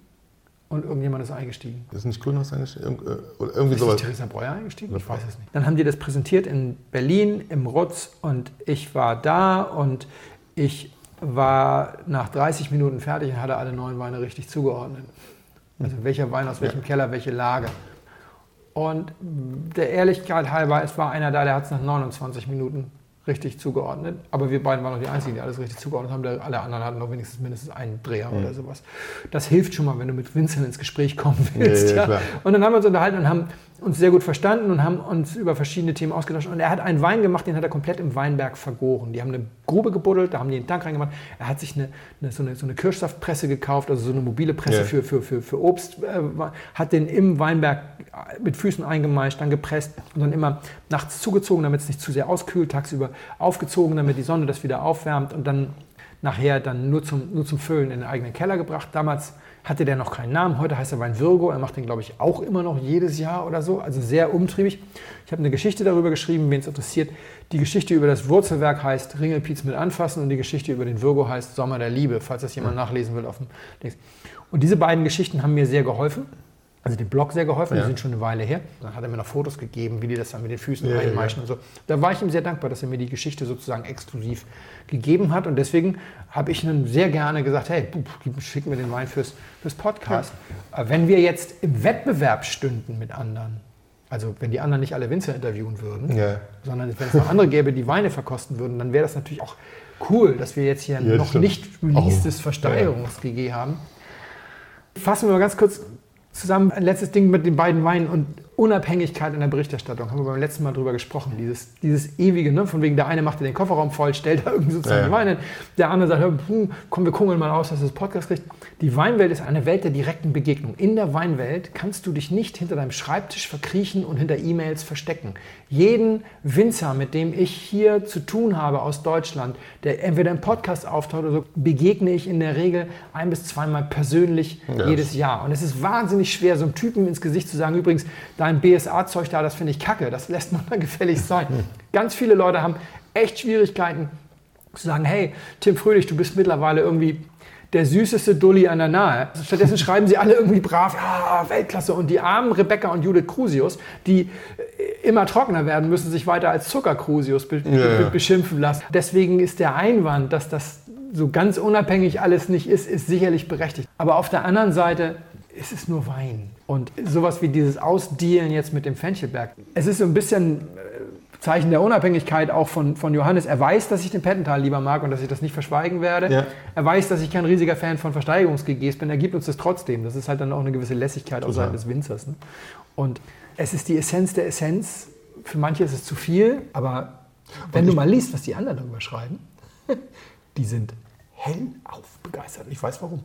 Und irgendjemand ist eingestiegen. Ist nicht Grünhaus? Irg- äh, Oder irgendwie Ist sowas. nicht Theresa Breuer eingestiegen? Ich weiß es nicht. Dann haben die das präsentiert in Berlin im Rutz und ich war da und ich war nach 30 Minuten fertig und hatte alle neun Weine richtig zugeordnet. Also welcher Wein aus welchem Keller, welche Lage. Und der Ehrlichkeit halber, es war einer da, der hat es nach 29 Minuten richtig zugeordnet. Aber wir beiden waren noch die Einzigen, die alles richtig zugeordnet haben. Alle anderen hatten noch wenigstens mindestens einen Dreher oder sowas. Das hilft schon mal, wenn du mit Vincent ins Gespräch kommen willst. Ja, ja, ja. Und dann haben wir uns unterhalten und haben uns sehr gut verstanden und haben uns über verschiedene Themen ausgetauscht. Und er hat einen Wein gemacht, den hat er komplett im Weinberg vergoren. Die haben eine Grube gebuddelt, da haben die einen Tank reingemacht. Er hat sich eine, eine, so, eine, so eine Kirschsaftpresse gekauft, also so eine mobile Presse Ja. für, für, für, für Obst, äh, hat den im Weinberg mit Füßen eingemeischt, dann gepresst und dann immer nachts zugezogen, damit es nicht zu sehr auskühlt, tagsüber aufgezogen, damit die Sonne das wieder aufwärmt und dann nachher dann nur zum, nur zum Füllen in den eigenen Keller gebracht. Damals hatte der noch keinen Namen, heute heißt er Wein Virgo, er macht den glaube ich auch immer noch jedes Jahr oder so, also sehr umtriebig. Ich habe eine Geschichte darüber geschrieben, wen es interessiert. Die Geschichte über das Wurzelwerk heißt Ringelpiez mit anfassen und die Geschichte über den Virgo heißt Sommer der Liebe, falls das jemand nachlesen will auf dem Dings. Und diese beiden Geschichten haben mir sehr geholfen. Also dem Blog sehr geholfen, Ja. die sind schon eine Weile her. Dann hat er mir noch Fotos gegeben, wie die das dann mit den Füßen Ja, ja, einmeischen und so. Da war ich ihm sehr dankbar, dass er mir die Geschichte sozusagen exklusiv gegeben hat. Und deswegen habe ich ihm sehr gerne gesagt, hey, puh, gib- schick mir den Wein fürs, fürs Podcast. Äh, Wenn wir jetzt im Wettbewerb stünden mit anderen, also wenn die anderen nicht alle Winzer interviewen würden, Ja. sondern wenn es noch andere gäbe, die Weine verkosten würden, dann wäre das natürlich auch cool, dass wir jetzt hier ein Ja, noch stimmt. nicht releasedes Versteigerungs-GG haben. Fassen wir mal ganz kurz zusammen ein letztes Ding mit den beiden Weinen und Unabhängigkeit in der Berichterstattung. Haben wir beim letzten Mal drüber gesprochen. Dieses, dieses ewige, ne? von wegen der eine macht den Kofferraum voll, stellt da irgendwie sozusagen Ja, ja. Weine hin. Der andere sagt, hm, komm, wir kungeln mal aus, dass das Podcast kriegt. Die Weinwelt ist eine Welt der direkten Begegnung. In der Weinwelt kannst du dich nicht hinter deinem Schreibtisch verkriechen und hinter E-Mails verstecken. Jeden Winzer, mit dem ich hier zu tun habe aus Deutschland, der entweder im Podcast auftaucht oder so, begegne ich in der Regel ein bis zweimal persönlich Ja. jedes Jahr. Und es ist wahnsinnig schwer, so einem Typen ins Gesicht zu sagen, übrigens, dein dein BSA-Zeug da, das finde ich kacke, das lässt man dann gefällig sein. Ganz viele Leute haben echt Schwierigkeiten zu sagen, hey, Tim Fröhlich, du bist mittlerweile irgendwie der süßeste Dulli an der Nahe. Stattdessen schreiben sie alle irgendwie brav, ja, Weltklasse. Und die armen Rebecca und Judith Crusius, die äh, immer trockener werden, müssen sich weiter als Zucker-Crusius be Ja, ja. beschimpfen lassen. Deswegen ist der Einwand, dass das so ganz unabhängig alles nicht ist, ist sicherlich berechtigt. Aber auf der anderen Seite ist es nur Wein. Und sowas wie dieses Ausdealen jetzt mit dem Fenchelberg. Es ist so ein bisschen äh, Zeichen der Unabhängigkeit auch von, von Johannes. Er weiß, dass ich den Pettental lieber mag und dass ich das nicht verschweigen werde. Ja. Er weiß, dass ich kein riesiger Fan von Versteigerungs-GGs bin. Er gibt uns das trotzdem. Das ist halt dann auch eine gewisse Lässigkeit auf Total. Seiten des Winzers. Ne? Und es ist die Essenz der Essenz. Für manche ist es zu viel, aber wenn du mal liest, was die anderen darüber schreiben, die sind hellauf begeistert. Ich weiß warum.